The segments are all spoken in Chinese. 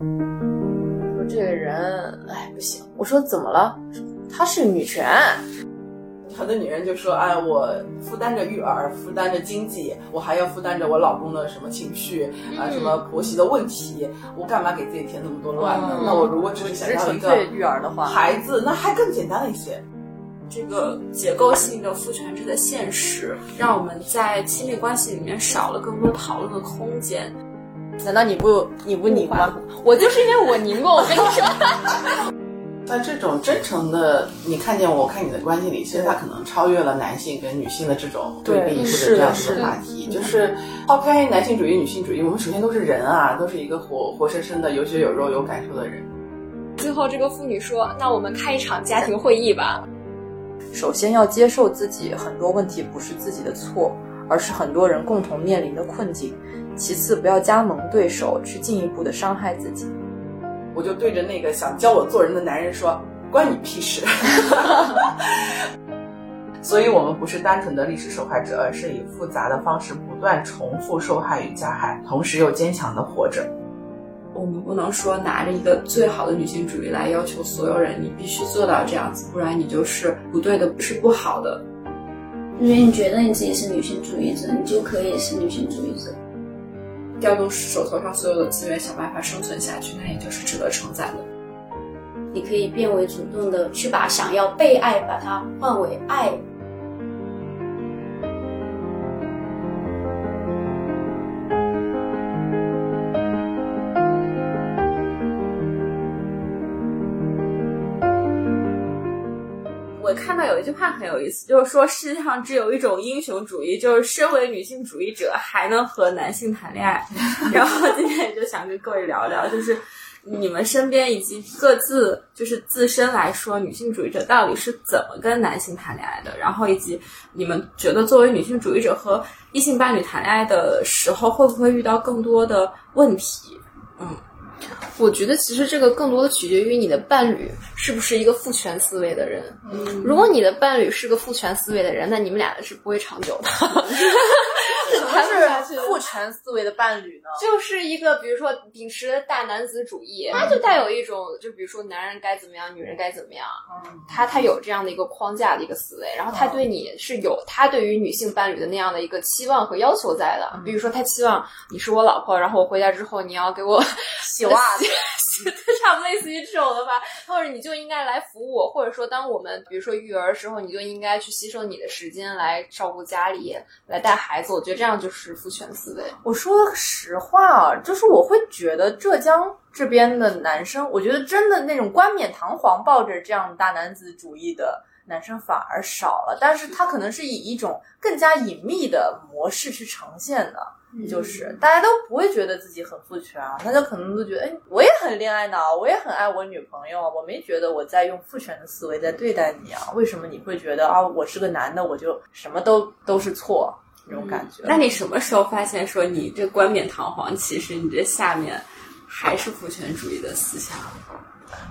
说这个人，哎，不行。我说怎么了？她是女权。很多女人就说：“哎，我负担着育儿，负担着经济，我还要负担着我老公的什么情绪啊，什么婆媳的问题，我干嘛给自己添那么多乱呢？那我如果只是想要一个育儿的话，孩子，那还更简单了一些。这个结构性的父权制的现实，让我们在亲密关系里面少了更多讨论的空间。难道你不你不拧吗？我就是因为我拧过，我跟你说。”在这种真诚的你看见我，我看你的关系里，其实它可能超越了男性跟女性的这种对立或者这样子的话题。就是抛开男性主义、女性主义，我们首先都是人啊，都是一个活活生生的有血有肉、有感受的人。最后，这个妇女说：“那我们开一场家庭会议吧。”首先要接受自己很多问题不是自己的错，而是很多人共同面临的困境。其次，不要加盟对手，去进一步的伤害自己。我就对着那个想教我做人的男人说：“关你屁事！” 所以，我们不是单纯的历史受害者，而是以复杂的方式不断重复受害与加害，同时又坚强的活着。我们不能说拿着一个最好的女性主义来要求所有人，你必须做到这样子，不然你就是不对的，是不好的。因为你觉得你自己是女性主义者，你就可以是女性主义者。调动手头上所有的资源，想办法生存下去，那也就是值得称赞的。你可以变为主动的，去把想要被爱，把它换为爱。我看到有一句话很有意思，就是说世界上只有一种英雄主义，就是身为女性主义者还能和男性谈恋爱。然后今天也就想跟各位聊聊，就是你们身边以及各自就是自身来说，女性主义者到底是怎么跟男性谈恋爱的？然后以及你们觉得作为女性主义者和异性伴侣谈恋爱的时候，会不会遇到更多的问题？嗯。我觉得其实这个更多的取决于你的伴侣是不是一个父权思维的人。如果你的伴侣是个父权思维的人，那你们俩是不会长久的。什么是父权思维的伴侣呢？就是一个，比如说秉持大男子主义，他就带有一种，就比如说男人该怎么样，女人该怎么样。他他有这样的一个框架的一个思维，然后他对你是有他对于女性伴侣的那样的一个期望和要求在的。比如说他期望你是我老婆，然后我回家之后你要给我洗袜子。差不多类似于这种的吧，或者你就应该来服我，或者说当我们比如说育儿的时候，你就应该去牺牲你的时间来照顾家里，来带孩子。我觉得这样就是父权思维。我说实话啊，就是我会觉得浙江这边的男生，我觉得真的那种冠冕堂皇抱着这样大男子主义的男生反而少了，但是他可能是以一种更加隐秘的模式去呈现的。就是大家都不会觉得自己很父权啊，大家可能都觉得，哎，我也很恋爱脑，我也很爱我女朋友，我没觉得我在用父权的思维在对待你啊，为什么你会觉得啊，我是个男的，我就什么都都是错那种感觉？那你什么时候发现说你这冠冕堂皇，其实你这下面还是父权主义的思想？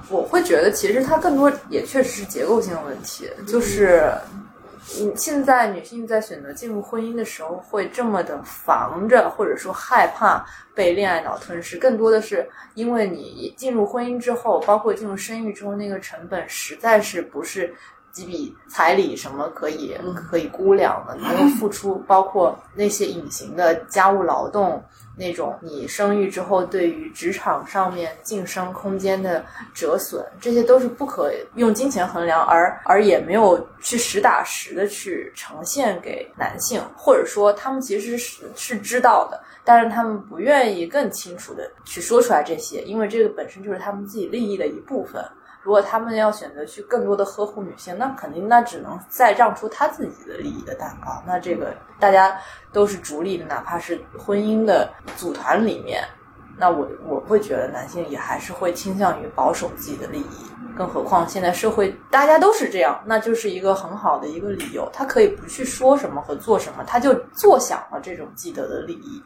我会觉得其实它更多也确实是结构性的问题，就是。你现在女性在选择进入婚姻的时候，会这么的防着，或者说害怕被恋爱脑吞噬，更多的是因为你进入婚姻之后，包括进入生育之后，那个成本实在是不是几笔彩礼什么可以可以估量的，你要付出，包括那些隐形的家务劳动。那种你生育之后对于职场上面晋升空间的折损，这些都是不可用金钱衡量，而而也没有去实打实的去呈现给男性，或者说他们其实是是知道的，但是他们不愿意更清楚的去说出来这些，因为这个本身就是他们自己利益的一部分。如果他们要选择去更多的呵护女性，那肯定那只能再让出他自己的利益的蛋糕。那这个大家都是逐利的，哪怕是婚姻的组团里面，那我我会觉得男性也还是会倾向于保守自己的利益。更何况现在社会大家都是这样，那就是一个很好的一个理由，他可以不去说什么和做什么，他就坐享了这种既得的利益。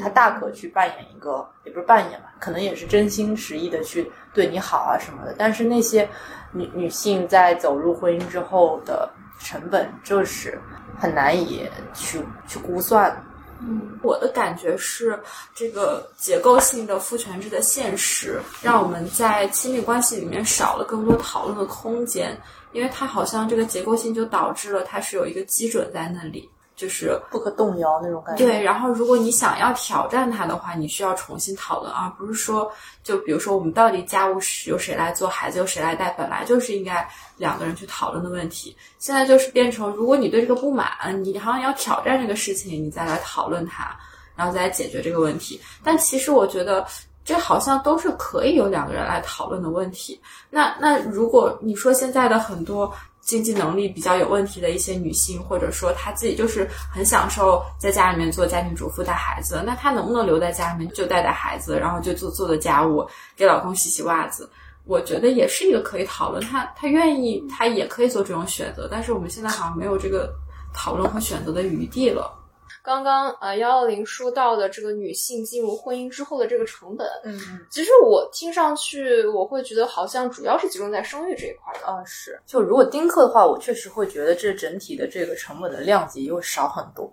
他大可去扮演一个，也不是扮演吧，可能也是真心实意的去对你好啊什么的。但是那些女女性在走入婚姻之后的成本，就是很难以去去估算。嗯，我的感觉是，这个结构性的父权制的现实，让我们在亲密关系里面少了更多讨论的空间，因为它好像这个结构性就导致了它是有一个基准在那里。就是不可动摇那种感觉。对，然后如果你想要挑战它的话，你需要重新讨论，而不是说，就比如说我们到底家务事由谁来做，孩子由谁来带，本来就是应该两个人去讨论的问题。现在就是变成，如果你对这个不满，你好像要挑战这个事情，你再来讨论它，然后再来解决这个问题。但其实我觉得，这好像都是可以有两个人来讨论的问题。那那如果你说现在的很多。经济能力比较有问题的一些女性，或者说她自己就是很享受在家里面做家庭主妇带孩子，那她能不能留在家里面就带带孩子，然后就做做的家务，给老公洗洗袜子？我觉得也是一个可以讨论，她她愿意，她也可以做这种选择，但是我们现在好像没有这个讨论和选择的余地了。刚刚呃幺幺零说到的这个女性进入婚姻之后的这个成本，嗯嗯，其实我听上去我会觉得好像主要是集中在生育这一块的。啊，是。就如果丁克的话，我确实会觉得这整体的这个成本的量级又少很多。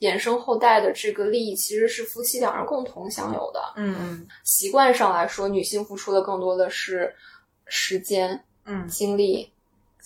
衍生后代的这个利益其实是夫妻两人共同享有的。嗯嗯。习惯上来说，女性付出的更多的是时间、嗯精力、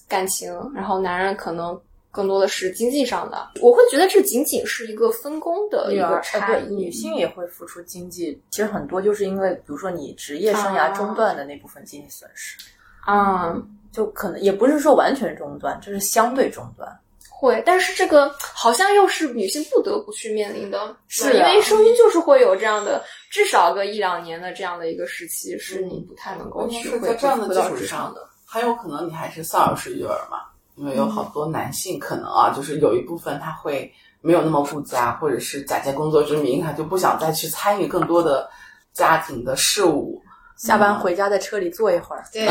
感情，然后男人可能。更多的是经济上的，我会觉得这仅仅是一个分工的一个差异。女性也会付出经济，其实很多就是因为，比如说你职业生涯中断的那部分经济损失，啊，就可能也不是说完全中断，就是相对中断。会，但是这个好像又是女性不得不去面临的，是因为生育就是会有这样的至少个一两年的这样的一个时期，是你不太能够去在这样的基础上的，很有可能你还是丧偶式育儿嘛。因为有好多男性可能啊，就是有一部分他会没有那么顾家，或者是假借工作之名，他就不想再去参与更多的家庭的事务。下班回家在车里坐一会儿。对，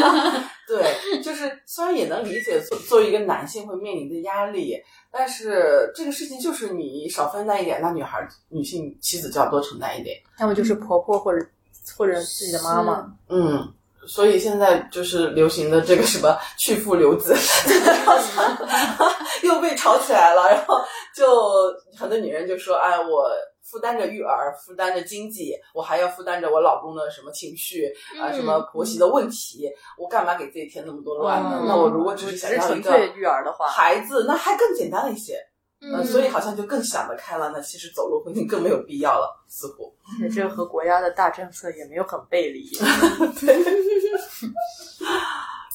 对，就是虽然也能理解作作为一个男性会面临的压力，但是这个事情就是你少分担一点，那女孩女性妻子就要多承担一点。要么就是婆婆或者或者自己的妈妈。嗯。所以现在就是流行的这个什么去父留子，又被炒起来了。然后就很多女人就说：“哎，我负担着育儿，负担着经济，我还要负担着我老公的什么情绪啊，什么婆媳的问题，我干嘛给自己添那么多乱呢？那我如果只是想要一个育儿的话，孩子那还更简单了一些。”嗯，所以好像就更想得开了。那其实走路婚姻更没有必要了，似乎。这和国家的大政策也没有很背离。对。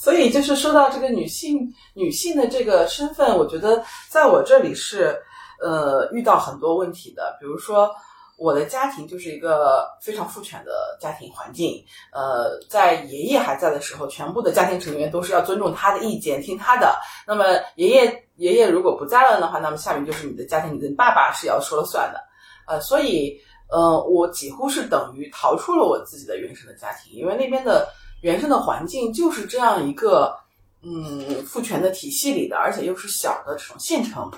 所以就是说到这个女性，女性的这个身份，我觉得在我这里是呃遇到很多问题的。比如说，我的家庭就是一个非常父权的家庭环境。呃，在爷爷还在的时候，全部的家庭成员都是要尊重他的意见，听他的。那么爷爷。爷爷如果不在了的话，那么下面就是你的家庭，你的爸爸是要说了算的，呃，所以，呃，我几乎是等于逃出了我自己的原生的家庭，因为那边的原生的环境就是这样一个，嗯，父权的体系里的，而且又是小的这种县城，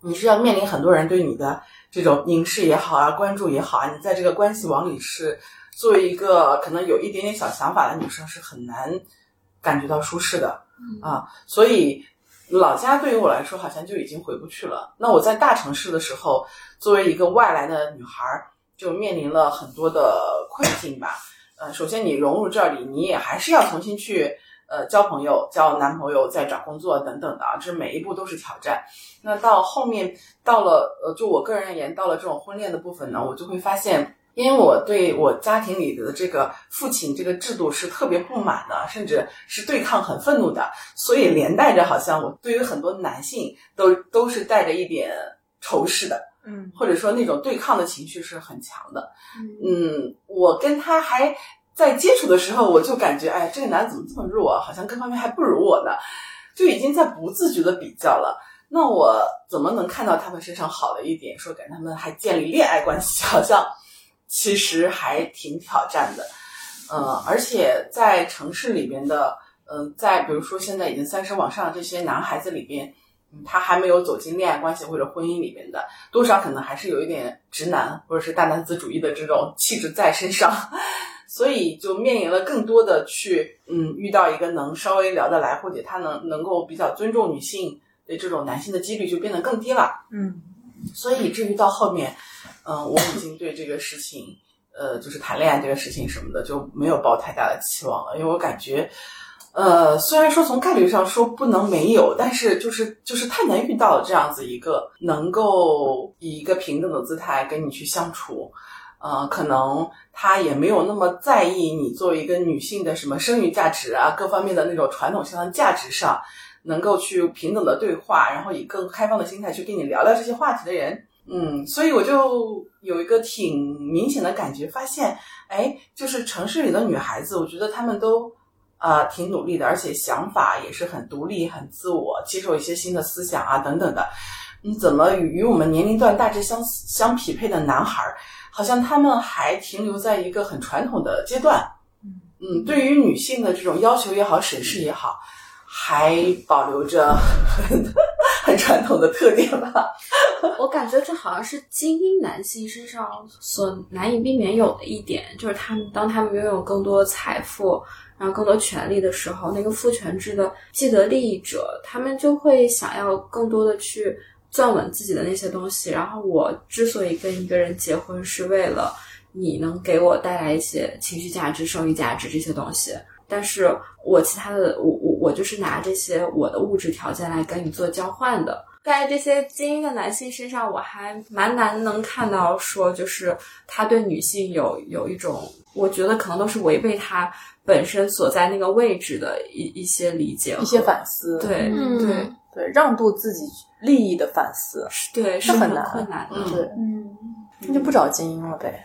你是要面临很多人对你的这种凝视也好啊，关注也好啊，你在这个关系网里是作为一个可能有一点点小想法的女生是很难感觉到舒适的啊，所以。老家对于我来说好像就已经回不去了。那我在大城市的时候，作为一个外来的女孩，就面临了很多的困境吧。呃，首先你融入这里，你也还是要重新去呃交朋友、交男朋友、再找工作等等的啊，这每一步都是挑战。那到后面到了呃，就我个人而言，到了这种婚恋的部分呢，我就会发现。因为我对我家庭里的这个父亲这个制度是特别不满的，甚至是对抗、很愤怒的，所以连带着好像我对于很多男性都都是带着一点仇视的，嗯，或者说那种对抗的情绪是很强的，嗯，我跟他还在接触的时候，我就感觉，哎，这个男怎么这么弱，好像各方面还不如我呢，就已经在不自觉的比较了。那我怎么能看到他们身上好的一点，说跟他们还建立恋爱关系，好像？其实还挺挑战的，呃，而且在城市里边的，嗯，在比如说现在已经三十往上这些男孩子里边，他还没有走进恋爱关系或者婚姻里边的，多少可能还是有一点直男或者是大男子主义的这种气质在身上，所以就面临了更多的去，嗯，遇到一个能稍微聊得来或者他能能够比较尊重女性的这种男性的几率就变得更低了，嗯。所以以至于到后面，嗯，我已经对这个事情，呃，就是谈恋爱这个事情什么的就没有抱太大的期望了，因为我感觉。呃，虽然说从概率上说不能没有，但是就是就是太难遇到这样子一个能够以一个平等的姿态跟你去相处，呃，可能他也没有那么在意你作为一个女性的什么生育价值啊，各方面的那种传统性的价值上，能够去平等的对话，然后以更开放的心态去跟你聊聊这些话题的人，嗯，所以我就有一个挺明显的感觉，发现，哎，就是城市里的女孩子，我觉得她们都。呃，挺努力的，而且想法也是很独立、很自我，接受一些新的思想啊，等等的。你怎么与与我们年龄段大致相相匹配的男孩儿，好像他们还停留在一个很传统的阶段。嗯，对于女性的这种要求也好、审视也好，还保留着很很传统的特点吧。我感觉这好像是精英男性身上所难以避免有的一点，就是他们当他们拥有更多财富。然后更多权利的时候，那个父权制的既得利益者，他们就会想要更多的去攥稳自己的那些东西。然后我之所以跟一个人结婚，是为了你能给我带来一些情绪价值、生育价值这些东西。但是我其他的，我我我就是拿这些我的物质条件来跟你做交换的。在这些精英的男性身上，我还蛮难能看到说，就是他对女性有有一种，我觉得可能都是违背他。本身所在那个位置的一一些理解、一些反思，对对对，让渡自己利益的反思，对是很难困难的，对，嗯，那就不找精英了呗，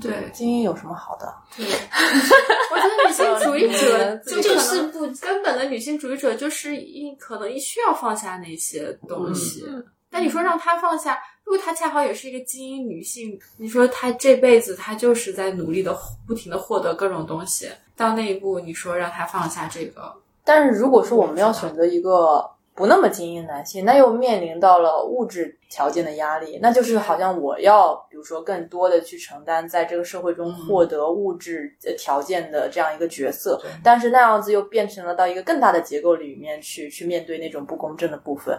对，精英有什么好的？对，我觉得女性主义者就就是不根本的女性主义者，就是一可能一需要放下那些东西。但你说让她放下？如果她恰好也是一个精英女性，你说她这辈子她就是在努力的不停的获得各种东西，到那一步，你说让她放下这个？但是如果说我们要选择一个。不那么精英男性，那又面临到了物质条件的压力，那就是好像我要，比如说更多的去承担在这个社会中获得物质条件的这样一个角色，但是那样子又变成了到一个更大的结构里面去去面对那种不公正的部分，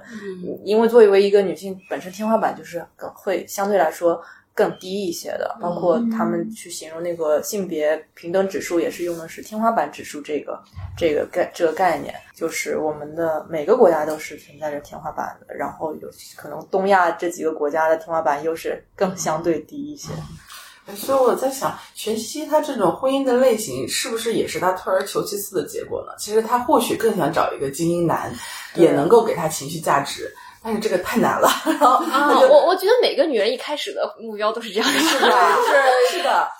因为作为一个女性，本身天花板就是会相对来说。更低一些的，包括他们去形容那个性别平等指数，也是用的是天花板指数这个这个概这个概念，就是我们的每个国家都是存在着天花板的，然后有可能东亚这几个国家的天花板又是更相对低一些。所以我在想，全西他这种婚姻的类型，是不是也是他退而求其次的结果呢？其实他或许更想找一个精英男，也能够给他情绪价值。但是这个太难了，然后啊，我我觉得每个女人一开始的目标都是这样的，是吧？是是的，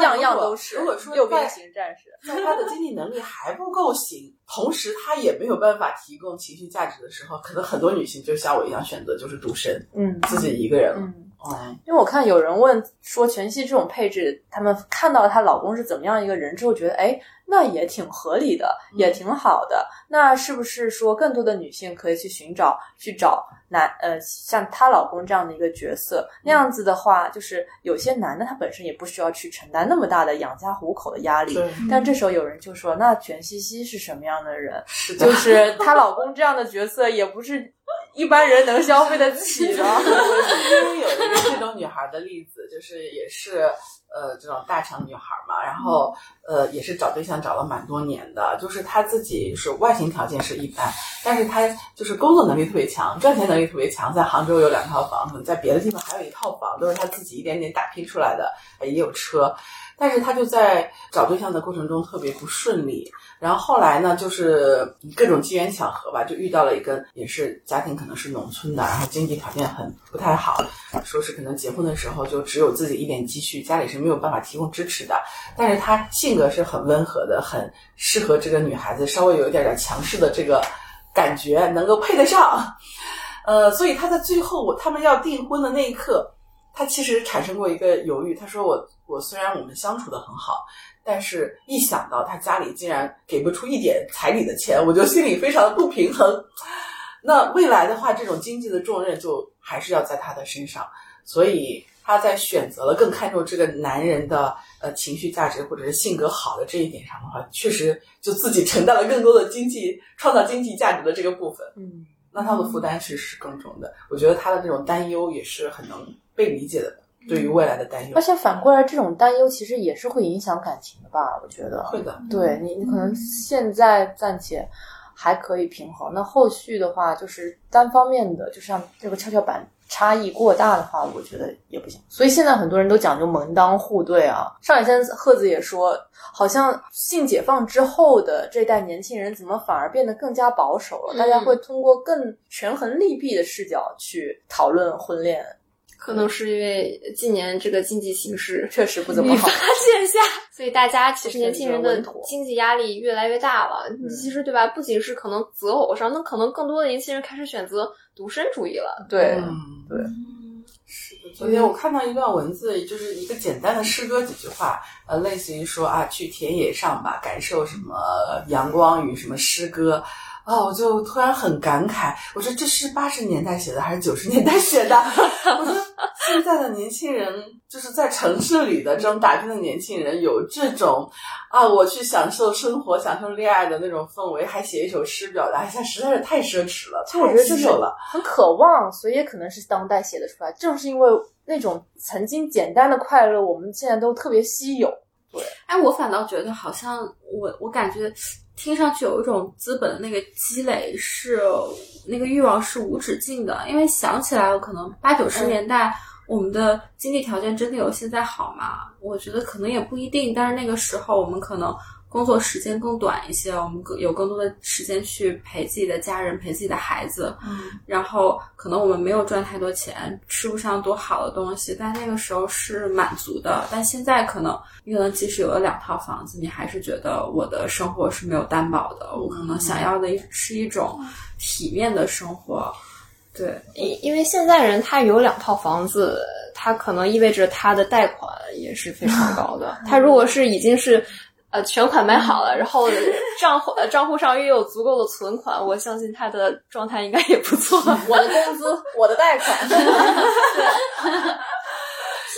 样样都是。如果说六边形战士，在他的经济能力还不够行，同时他也没有办法提供情绪价值的时候，可能很多女性就像我一样选择就是独身，嗯，自己一个人，嗯，因为我看有人问说全息这种配置，他们看到她老公是怎么样一个人之后，觉得哎。那也挺合理的，也挺好的。那是不是说更多的女性可以去寻找、去找男呃像她老公这样的一个角色？那样子的话，就是有些男的他本身也不需要去承担那么大的养家糊口的压力。但这时候有人就说，那全西西是什么样的人？就是她老公这样的角色也不是一般人能消费得起的。因为有一个这种女孩的例子，就是也是。呃，这种大厂女孩嘛，然后呃，也是找对象找了蛮多年的，就是他自己是外形条件是一般，但是他就是工作能力特别强，赚钱能力特别强，在杭州有两套房子，在别的地方还有一套房，都是他自己一点点打拼出来的，也有车。但是他就在找对象的过程中特别不顺利，然后后来呢，就是各种机缘巧合吧，就遇到了一个也是家庭可能是农村的，然后经济条件很不太好，说是可能结婚的时候就只有自己一点积蓄，家里是没有办法提供支持的。但是他性格是很温和的，很适合这个女孩子，稍微有一点点强势的这个感觉，能够配得上。呃，所以他在最后他们要订婚的那一刻，他其实产生过一个犹豫，他说我。我虽然我们相处的很好，但是一想到他家里竟然给不出一点彩礼的钱，我就心里非常的不平衡。那未来的话，这种经济的重任就还是要在他的身上，所以他在选择了更看重这个男人的呃情绪价值或者是性格好的这一点上的话，确实就自己承担了更多的经济创造经济价值的这个部分。嗯，那他的负担是是更重的。我觉得他的这种担忧也是很能被理解的，对于未来的担忧。而且反过来，这种担忧其实也是会影响感情的吧？我觉得会的。对你，你可能现在暂且还可以平衡，那后续的话就是单方面的，就像这个跷跷板。差异过大的话，我觉得也不行。所以现在很多人都讲究门当户对啊。上海先贺子也说，好像性解放之后的这代年轻人怎么反而变得更加保守了？大家会通过更权衡利弊的视角去讨论婚恋。可能是因为今年这个经济形势确实不怎么好，发线下，所以大家其实年轻人的经济压力越来越大了。其实对吧？不仅是可能择偶上，那可能更多的年轻人开始选择独身主义了。对，对。是的，昨天我看到一段文字，就是一个简单的诗歌几句话，呃，类似于说啊，去田野上吧，感受什么阳光与什么诗歌。哦，我就突然很感慨，我说这是八十年代写的还是九十年代写的？我说现在的年轻人就是在城市里的这种打拼的年轻人，有这种啊，我去享受生活、享受恋爱的那种氛围，还写一首诗表达一下，实在是太奢侈了。我觉得就了很渴望，所以也可能是当代写的出来。正是因为那种曾经简单的快乐，我们现在都特别稀有。对，哎，我反倒觉得好像我我感觉。听上去有一种资本的那个积累是那个欲望是无止境的，因为想起来了，可能八九十年代我们的经济条件真的有现在好吗？我觉得可能也不一定，但是那个时候我们可能。工作时间更短一些，我们更有更多的时间去陪自己的家人，陪自己的孩子。嗯，然后可能我们没有赚太多钱，吃不上多好的东西，但那个时候是满足的。但现在可能，你可能即使有了两套房子，你还是觉得我的生活是没有担保的。我可能想要的是一种体面的生活。对，因因为现在人他有两套房子，他可能意味着他的贷款也是非常高的。他如果是已经是。呃，全款买好了，然后账户账户上又有足够的存款，我相信他的状态应该也不错。我的工资，我的贷款，对，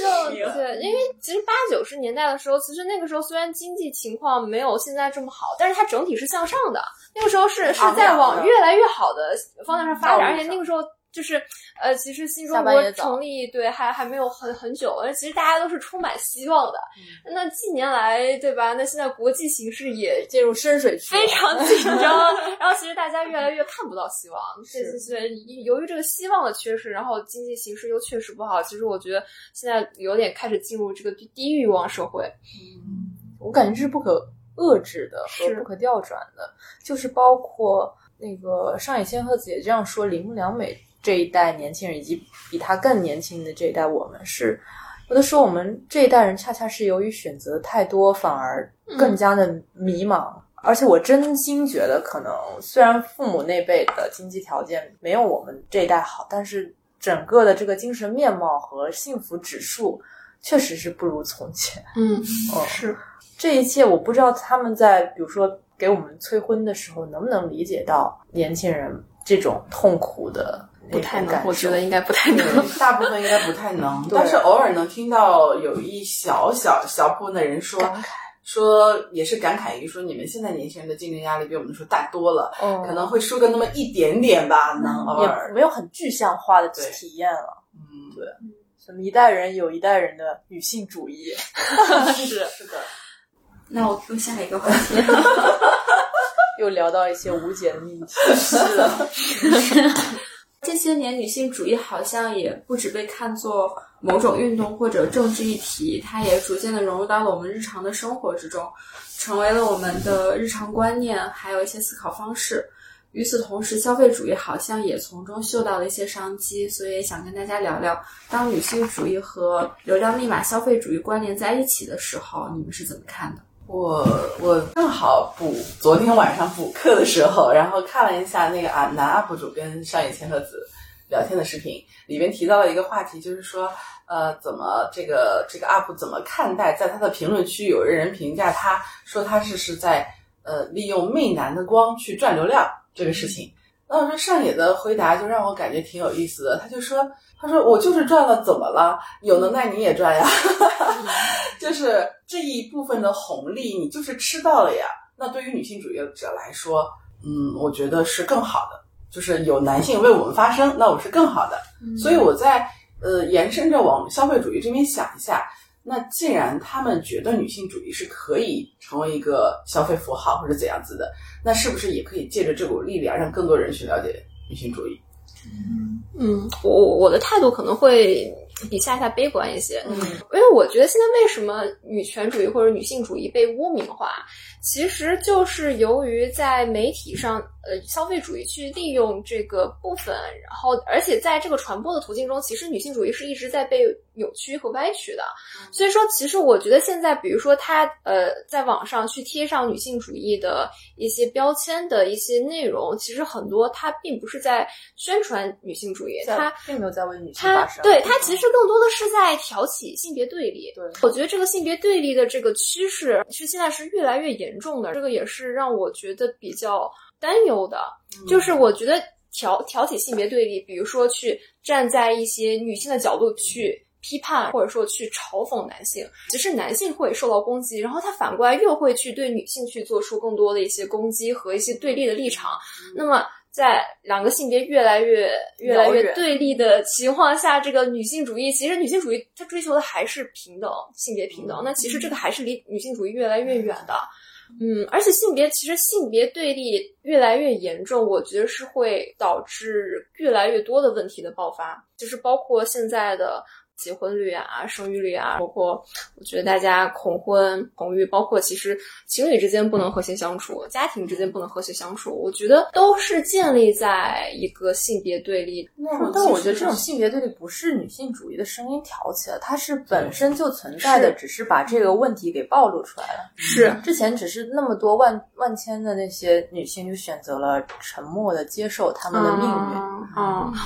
就对，因为其实八九十年代的时候，其实那个时候虽然经济情况没有现在这么好，但是它整体是向上的。那个时候是是在往越来越好的方向上发展，而且那个时候。就是，呃，其实新中国成立对还还没有很很久，其实大家都是充满希望的。那近年来，对吧？那现在国际形势也进入深水区，非常紧张。然后其实大家越来越看不到希望。是是是，由于这个希望的缺失，然后经济形势又确实不好。其实我觉得现在有点开始进入这个低欲望社会。嗯，我感觉是不可遏制的和不可调转的。就是包括那个上野千鹤子也这样说，铃木良美。这一代年轻人以及比他更年轻的这一代，我们是有的时候，我们这一代人恰恰是由于选择太多，反而更加的迷茫。而且我真心觉得，可能虽然父母那辈的经济条件没有我们这一代好，但是整个的这个精神面貌和幸福指数确实是不如从前。嗯，是这一切，我不知道他们在比如说给我们催婚的时候，能不能理解到年轻人这种痛苦的。不太能，我觉得应该不太能，大部分应该不太能，但是偶尔能听到有一小小小部分的人说，说也是感慨于说你们现在年轻人的竞争压力比我们那时候大多了，可能会输个那么一点点吧，能偶尔没有很具象化的体验了，嗯，对，什么一代人有一代人的女性主义，是是。的，那我 Q 下一个话题。又聊到一些无解的命题，是的。这些年，女性主义好像也不止被看作某种运动或者政治议题，它也逐渐的融入到了我们日常的生活之中，成为了我们的日常观念，还有一些思考方式。与此同时，消费主义好像也从中嗅到了一些商机，所以想跟大家聊聊，当女性主义和流量密码消费主义关联在一起的时候，你们是怎么看的？我我正好补昨天晚上补课的时候，然后看了一下那个啊男 UP 主跟上野千鹤子聊天的视频，里面提到了一个话题，就是说呃怎么这个这个 UP 怎么看待在他的评论区有人评价他说他是是在呃利用媚男的光去赚流量这个事情。那我说上野的回答就让我感觉挺有意思的，他就说。他说：“我就是赚了，怎么了？有能耐你也赚呀，就是这一部分的红利，你就是吃到了呀。那对于女性主义者来说，嗯，我觉得是更好的。就是有男性为我们发声，那我是更好的。所以我在呃延伸着往消费主义这边想一下，那既然他们觉得女性主义是可以成为一个消费符号或者怎样子的，那是不是也可以借着这股力量，让更多人去了解女性主义？嗯，我我的态度可能会比下下悲观一些，嗯，因为我觉得现在为什么女权主义或者女性主义被污名化，其实就是由于在媒体上，呃，消费主义去利用这个部分，然后而且在这个传播的途径中，其实女性主义是一直在被扭曲和歪曲的。所以说，其实我觉得现在，比如说他呃，在网上去贴上女性主义的一些标签的一些内容，其实很多它并不是在宣传女性主义，它并没有在为女性它发声。对它其实更多的是在挑起性别对立。对我觉得这个性别对立的这个趋势是现在是越来越严重的，这个也是让我觉得比较担忧的。就是我觉得挑挑起性别对立，比如说去站在一些女性的角度去。批判或者说去嘲讽男性，其实男性会受到攻击，然后他反过来又会去对女性去做出更多的一些攻击和一些对立的立场。那么在两个性别越来越越来越对立的情况下，这个女性主义其实女性主义它追求的还是平等，性别平等。那其实这个还是离女性主义越来越远的。嗯，而且性别其实性别对立越来越严重，我觉得是会导致越来越多的问题的爆发，就是包括现在的。结婚率啊，生育率啊，包括我觉得大家恐婚、恐育，包括其实情侣之间不能和谐相处，家庭之间不能和谐相处，我觉得都是建立在一个性别对立。但我觉得这种性别对立不是女性主义的声音挑起的，它是本身就存在的，只是把这个问题给暴露出来了。是之前只是那么多万万千的那些女性就选择了沉默的接受他们的命运。啊，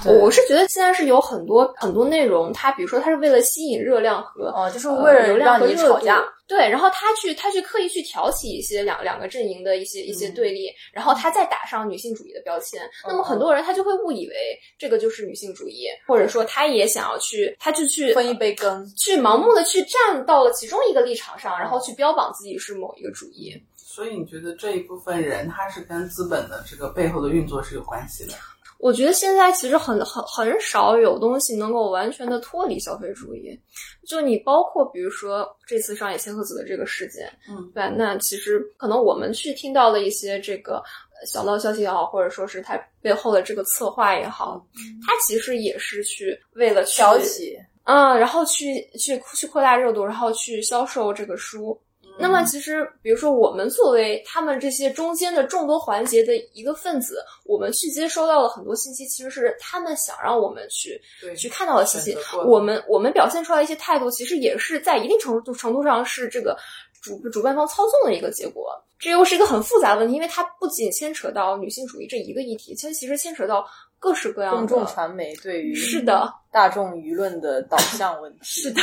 我是觉得现在是有很多很多内容，它比如说。它是为了吸引热量和哦，就是为了让你吵架。对，然后他去他去刻意去挑起一些两两个阵营的一些一些对立，然后他再打上女性主义的标签。那么很多人他就会误以为这个就是女性主义，或者说他也想要去，他就去分一杯羹，去盲目的去站到了其中一个立场上，然后去标榜自己是某一个主义。所以你觉得这一部分人他是跟资本的这个背后的运作是有关系的？我觉得现在其实很很很少有东西能够完全的脱离消费主义，就你包括比如说这次上野千鹤子的这个事件，嗯，对，那其实可能我们去听到了一些这个小道消息也好，或者说是它背后的这个策划也好，它其实也是去为了挑起，嗯，然后去去去扩大热度，然后去销售这个书。那么，其实，比如说，我们作为他们这些中间的众多环节的一个分子，我们去接收到了很多信息，其实是他们想让我们去去看到的信息。我们我们表现出来一些态度，其实也是在一定程度程度上是这个主主办方操纵的一个结果。这又是一个很复杂的问题，因为它不仅牵扯到女性主义这一个议题，其实其实牵扯到各式各样的公众传媒对于是的大众舆论的导向问题。是的。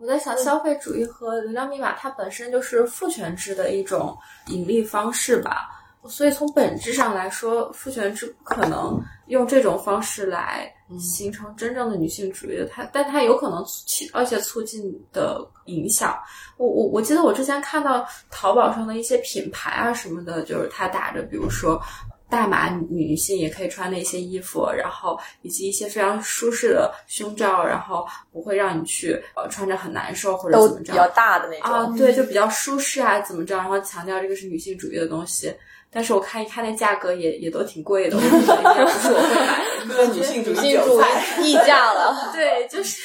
我在想，消费主义和流量密码，它本身就是父权制的一种盈利方式吧。所以从本质上来说，父权制不可能用这种方式来形成真正的女性主义的。它，但它有可能起而且促进的影响。我我我记得我之前看到淘宝上的一些品牌啊什么的，就是它打着比如说。大码女性也可以穿的一些衣服，然后以及一些非常舒适的胸罩，然后不会让你去呃穿着很难受或者怎么着，比较大的那种啊，对，就比较舒适啊，怎么着，然后强调这个是女性主义的东西。但是我看一看那价格也也都挺贵的，我觉得应该不是我会买的。女性主义溢价了，对，就是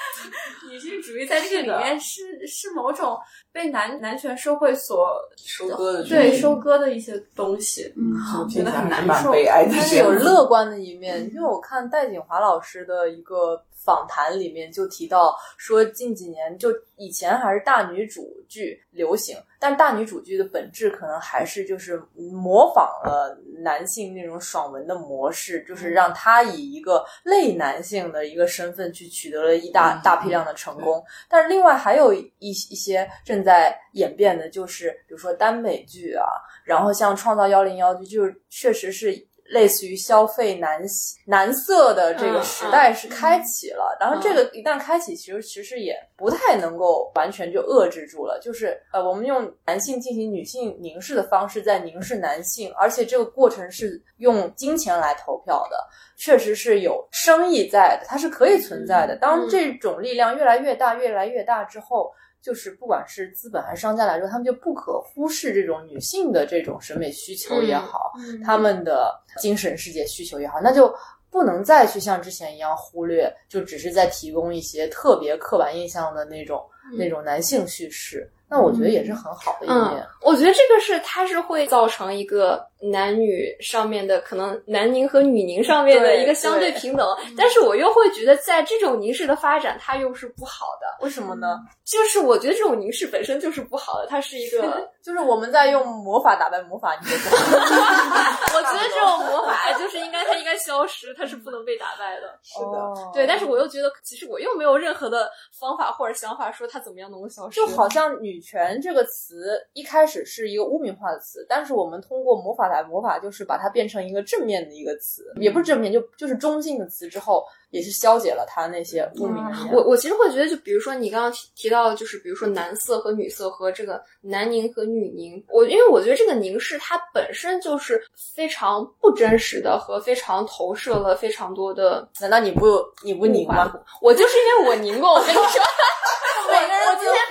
女性主义在这个里面是是某种。被男男权社会所收割的，对收割的一些东西，嗯，觉得很难受。但是有乐观的一面，因为我看戴锦华老师的一个访谈里面就提到说，近几年就以前还是大女主剧流行，但大女主剧的本质可能还是就是模仿了男性那种爽文的模式，就是让他以一个类男性的一个身份去取得了一大大批量的成功。但是另外还有一一些正在演变的，就是比如说耽美剧啊，然后像《创造幺零幺》剧，就是确实是类似于消费男男色的这个时代是开启了。然后这个一旦开启，其实其实也不太能够完全就遏制住了。就是呃，我们用男性进行女性凝视的方式在凝视男性，而且这个过程是用金钱来投票的，确实是有生意在的，它是可以存在的。当这种力量越来越大、越来越大之后。就是不管是资本还是商家来说，他们就不可忽视这种女性的这种审美需求也好，他们的精神世界需求也好，那就不能再去像之前一样忽略，就只是在提供一些特别刻板印象的那种那种男性叙事。那我觉得也是很好的一面。我觉得这个是它是会造成一个。男女上面的可能男凝和女凝上面的一个相对平等，但是我又会觉得在这种凝视的发展，它又是不好的。为什么呢？就是我觉得这种凝视本身就是不好的，它是一个，就是我们在用魔法打败魔法，你觉得？我觉得这种魔法就是应该它应该消失，它是不能被打败的。是的，对。但是我又觉得，其实我又没有任何的方法或者想法说它怎么样能够消失。就好像女权这个词一开始是一个污名化的词，但是我们通过魔法来魔法，就是把它变成一个正面的一个词，也不是正面，就就是中性的词之后，也是消解了它那些污名。我我其实会觉得，就比如说你刚刚提提到，就是比如说男色和女色和这个男凝和女凝，我因为我觉得这个凝视它本身就是非常不真实的和非常投射了非常多的。难道你不你不凝吗？我就是因为我凝过，我跟你说，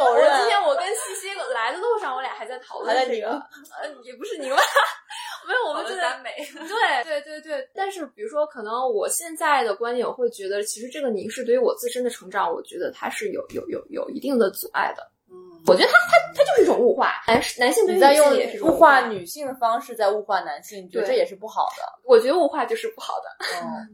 否认。今天我跟西西来的路上，我俩还在讨论这个，呃，也不是凝吧。没有，我们就在美。对对对对，但是比如说，可能我现在的观点，我会觉得，其实这个凝视对于我自身的成长，我觉得它是有有有有一定的阻碍的。嗯，我觉得它它它就是一种物化，男男性在用物化女性的方式在物化男性，觉得这也是不好的。我觉得物化就是不好的。嗯，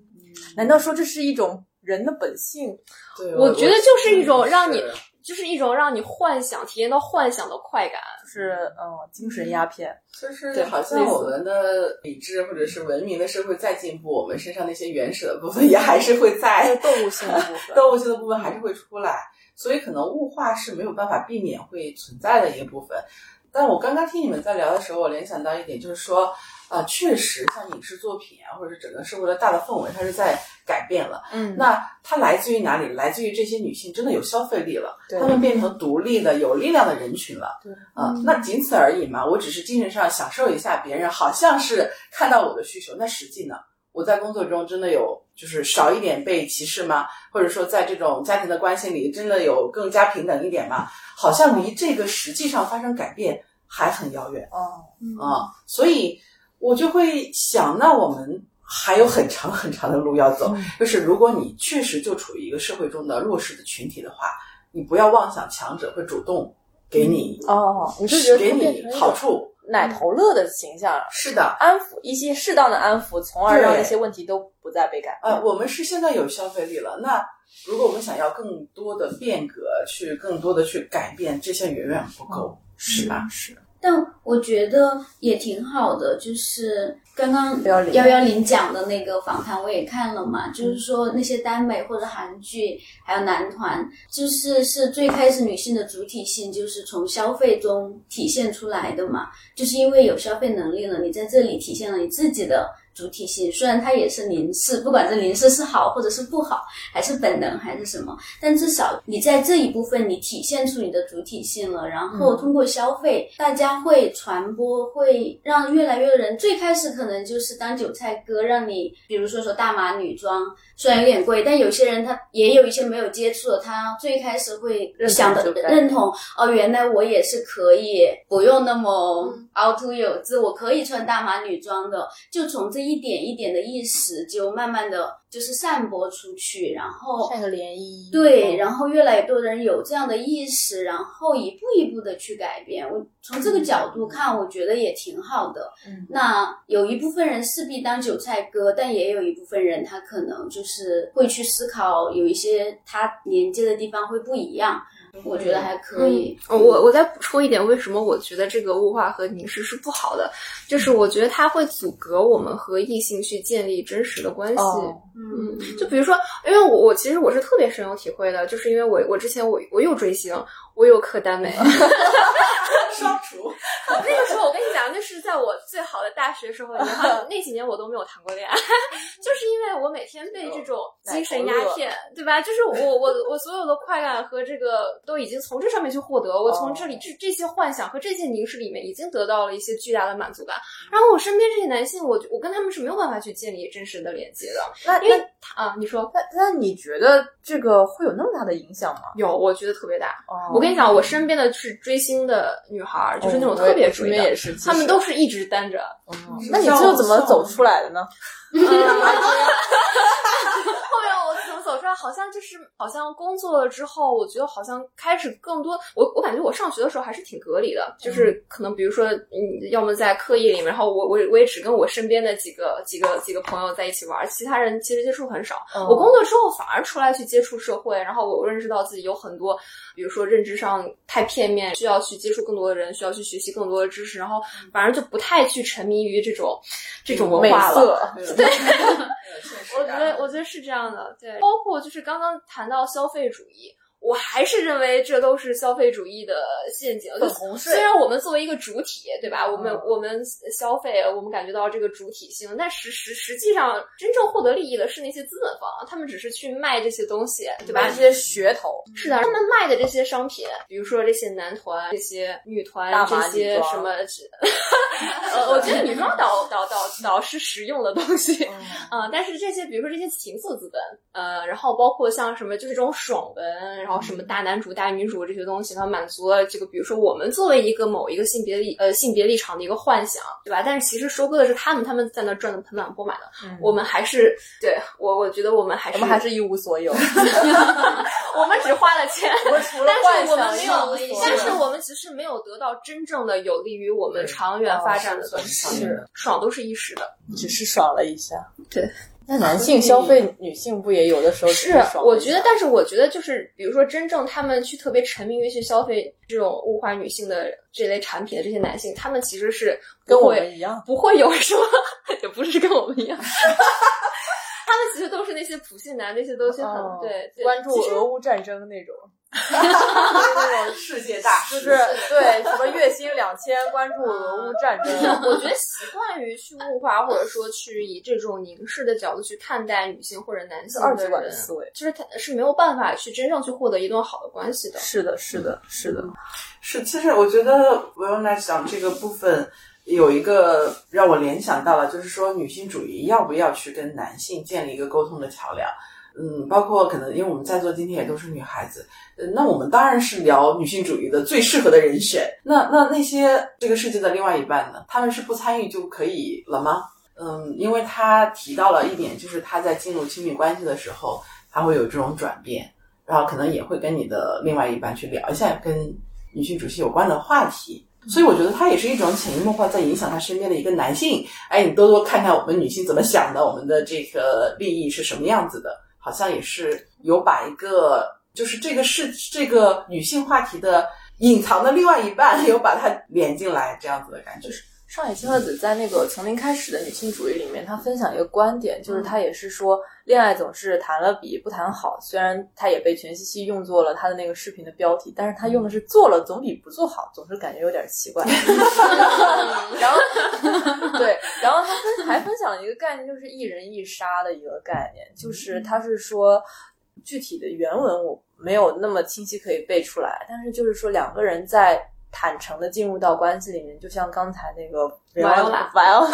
难道说这是一种人的本性？对，我觉得就是一种让你。就是一种让你幻想、体验到幻想的快感，就是嗯，精神鸦片。就是好像我们的理智或者是文明的社会再进步，我们身上那些原始的部分也还是会在动物性的部分，动物性的部分还是会出来。所以可能物化是没有办法避免会存在的一个部分。但我刚刚听你们在聊的时候，我联想到一点，就是说。啊，确实，像影视作品啊，或者是整个社会的大的氛围，它是在改变了。嗯，那它来自于哪里？来自于这些女性真的有消费力了，她们变成独立的、有力量的人群了。对，啊，那仅此而已嘛。我只是精神上享受一下别人，好像是看到我的需求。那实际呢？我在工作中真的有就是少一点被歧视吗？或者说，在这种家庭的关系里，真的有更加平等一点吗？好像离这个实际上发生改变还很遥远。哦，啊，所以。我就会想，那我们还有很长很长的路要走。就是如果你确实就处于一个社会中的弱势的群体的话，你不要妄想强者会主动给你哦，你是给你好处，奶头乐的形象。是的，安抚一些适当的安抚，从而让那些问题都不再被改。呃，我们是现在有消费力了，那如果我们想要更多的变革，去更多的去改变，这些远远不够，是吧？是。但我觉得也挺好的，就是刚刚幺幺零讲的那个访谈我也看了嘛，就是说那些耽美或者韩剧，还有男团，就是是最开始女性的主体性就是从消费中体现出来的嘛，就是因为有消费能力了，你在这里体现了你自己的。主体性虽然它也是凝视，不管这凝视是好或者是不好，还是本能还是什么，但至少你在这一部分你体现出你的主体性了，然后通过消费，大家会传播，会让越来越多人。最开始可能就是当韭菜割，让你比如说说大码女装，虽然有点贵，但有些人他也有一些没有接触的，他最开始会想的认同哦，原来我也是可以不用那么凹凸有致，我可以穿大码女装的，就从这。一点一点的意识就慢慢的就是散播出去，然后像个涟漪。对，然后越来越多人有这样的意识，然后一步一步的去改变。我从这个角度看，我觉得也挺好的。嗯，那有一部分人势必当韭菜割，但也有一部分人他可能就是会去思考，有一些他连接的地方会不一样。我觉得还可以。我我再补充一点，为什么我觉得这个物化和凝视是不好的？就是我觉得它会阻隔我们和异性去建立真实的关系。嗯，就比如说，因为我我其实我是特别深有体会的，就是因为我我之前我我又追星，我又磕耽美，双厨。那个时候我跟你讲，那是在我最好的大学时候，然后 那几年我都没有谈过恋爱，就是因为我每天被这种精神鸦片，对吧？就是我我我所有的快感和这个都已经从这上面去获得，我从这里这这些幻想和这些凝视里面已经得到了一些巨大的满足感。然后我身边这些男性，我我跟他们是没有办法去建立真实的连接的。那因为啊，你说那那你觉得这个会有那么大的影响吗？有，我觉得特别大。哦我跟你讲，我身边的是追星的女孩，就是那种特别追的，也是，她们都是一直单着。那你最后怎么走出来的呢？好像就是好像工作了之后，我觉得好像开始更多。我我感觉我上学的时候还是挺隔离的，就是可能比如说，嗯，要么在课业里面，然后我我我也只跟我身边的几个几个几个朋友在一起玩，其他人其实接触很少。我工作之后反而出来去接触社会，然后我认识到自己有很多，比如说认知上太片面，需要去接触更多的人，需要去学习更多的知识，然后反而就不太去沉迷于这种这种文化了。对，我觉得我觉得是这样的。对，包括就是刚刚谈到消费主义。我还是认为这都是消费主义的陷阱。粉红税。虽然我们作为一个主体，对吧？我们、嗯、我们消费，我们感觉到这个主体性，但实实实际上真正获得利益的是那些资本方，他们只是去卖这些东西，对吧？这些噱头。是的，他们卖的这些商品，比如说这些男团、这些女团、这些什么，呃，我觉得女装倒倒倒倒是实用的东西，嗯、呃，但是这些，比如说这些情色资本，呃，然后包括像什么，就是这种爽文。然后什么大男主、大女主这些东西，它满足了这个，比如说我们作为一个某一个性别立呃性别立场的一个幻想，对吧？但是其实收割的是他们，他们在那赚的盆满钵满的。嗯、我们还是对我，我觉得我们还是我们还是一无所有。我们只花了钱，我除了但是我们没有，但是是我们其实没有得到真正的有利于我们长远发展的东西。是爽都是一时的，只是爽了一下。对。那男性消费女性不也有的时候是？我觉得，但是我觉得就是，比如说，真正他们去特别沉迷于去消费这种物化女性的这类产品的这些男性，他们其实是跟我们一样，不会有什么，也不是跟我们一样。他们其实都是那些普信男，那些都是很、哦、对关注俄乌战争，那种 世界大事，就是对什么月薪两千，关注俄乌战争。我觉得习惯于去物化，或者说去以这种凝视的角度去看待女性或者男性二极管的思维，就是他是没有办法去真正去获得一段好的关系的。是的，是的，是的，是。其实我觉得我用来讲这个部分。有一个让我联想到了，就是说女性主义要不要去跟男性建立一个沟通的桥梁？嗯，包括可能因为我们在座今天也都是女孩子，呃，那我们当然是聊女性主义的最适合的人选。那那那些这个世界的另外一半呢？他们是不参与就可以了吗？嗯，因为他提到了一点，就是他在进入亲密关系的时候，他会有这种转变，然后可能也会跟你的另外一半去聊一下跟女性主义有关的话题。所以我觉得它也是一种潜移默化在影响他身边的一个男性。哎，你多多看看我们女性怎么想的，我们的这个利益是什么样子的，好像也是有把一个就是这个是这个女性话题的隐藏的另外一半，有把它连进来这样子的感觉。就是上野千鹤子在那个从零开始的女性主义里面，她分享一个观点，就是她也是说，恋爱总是谈了比不谈好。虽然他也被全西西用作了他的那个视频的标题，但是他用的是做了总比不做好，总是感觉有点奇怪。然后，对，然后他分还分享了一个概念，就是一人一杀的一个概念，就是他是说具体的原文我没有那么清晰可以背出来，但是就是说两个人在。坦诚的进入到关系里面，就像刚才那个瓦欧拉、瓦欧拉、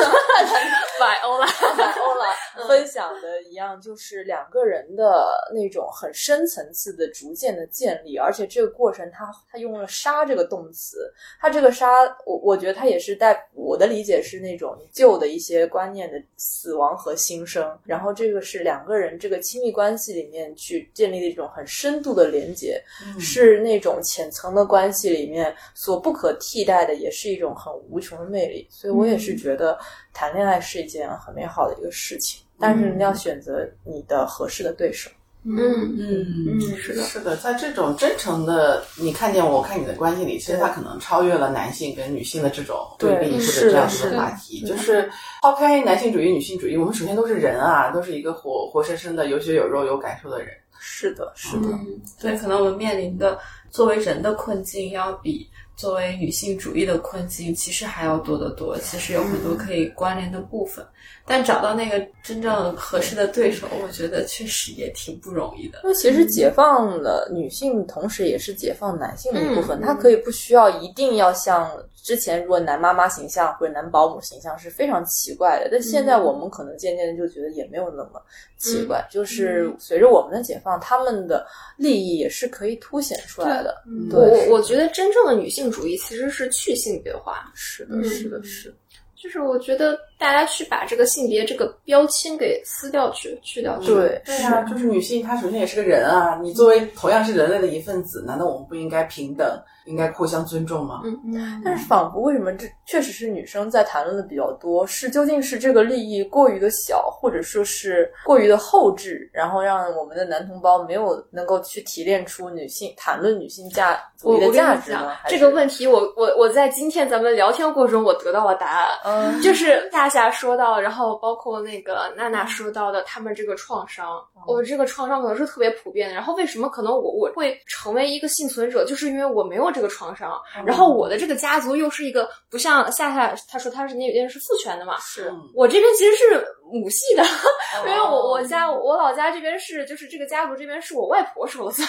瓦欧拉、瓦欧拉分享的一样，就是两个人的那种很深层次的、逐渐的建立，而且这个过程他他用了“杀”这个动词，他这个“杀”，我我觉得他也是带我的理解是那种旧的一些观念的死亡和新生，然后这个是两个人这个亲密关系里面去建立的一种很深度的连接，嗯、是那种浅层的关系里面。所不可替代的，也是一种很无穷的魅力，所以我也是觉得谈恋爱是一件很美好的一个事情，但是你要选择你的合适的对手。嗯嗯嗯嗯，是的，是的，在这种真诚的你看见我看你的关系里，其实它可能超越了男性跟女性的这种对立或者这样子的话题。就是抛开男性主义、女性主义，我们首先都是人啊，都是一个活活生生的有血有肉、有感受的人。是的，是的，对，可能我们面临的作为人的困境，要比作为女性主义的困境，其实还要多得多。其实有很多可以关联的部分，但找到那个真正合适的对手，我觉得确实也挺不容易的。因为其实解放了女性，同时也是解放男性的一部分。她可以不需要一定要像之前，如果男妈妈形象或者男保姆形象是非常奇怪的，但现在我们可能渐渐的就觉得也没有那么奇怪。就是随着我们的解放，他们的利益也是可以凸显出来的。我我觉得真正的女性主义其实是去性别化。是的，是的，是。就是我觉得大家去把这个性别这个标签给撕掉去去掉去。对，对啊，就是女性她首先也是个人啊，你作为同样是人类的一份子，难道我们不应该平等？应该互相尊重吗？嗯嗯。但是仿佛为什么这确实是女生在谈论的比较多？是究竟是这个利益过于的小，或者说是过于的后置，然后让我们的男同胞没有能够去提炼出女性谈论女性价主义的价值呢？这个问题，我我我在今天咱们聊天过程中，我得到了答案。嗯，就是大 夏夏说到，然后包括那个娜娜说到的，他们这个创伤，我这个创伤可能是特别普遍的。然后为什么可能我我会成为一个幸存者，就是因为我没有。这个创伤，然后我的这个家族又是一个不像夏夏，他说他是那边是父权的嘛，是我这边其实是母系的，因为我我家我老家这边是就是这个家族这边是我外婆说了算，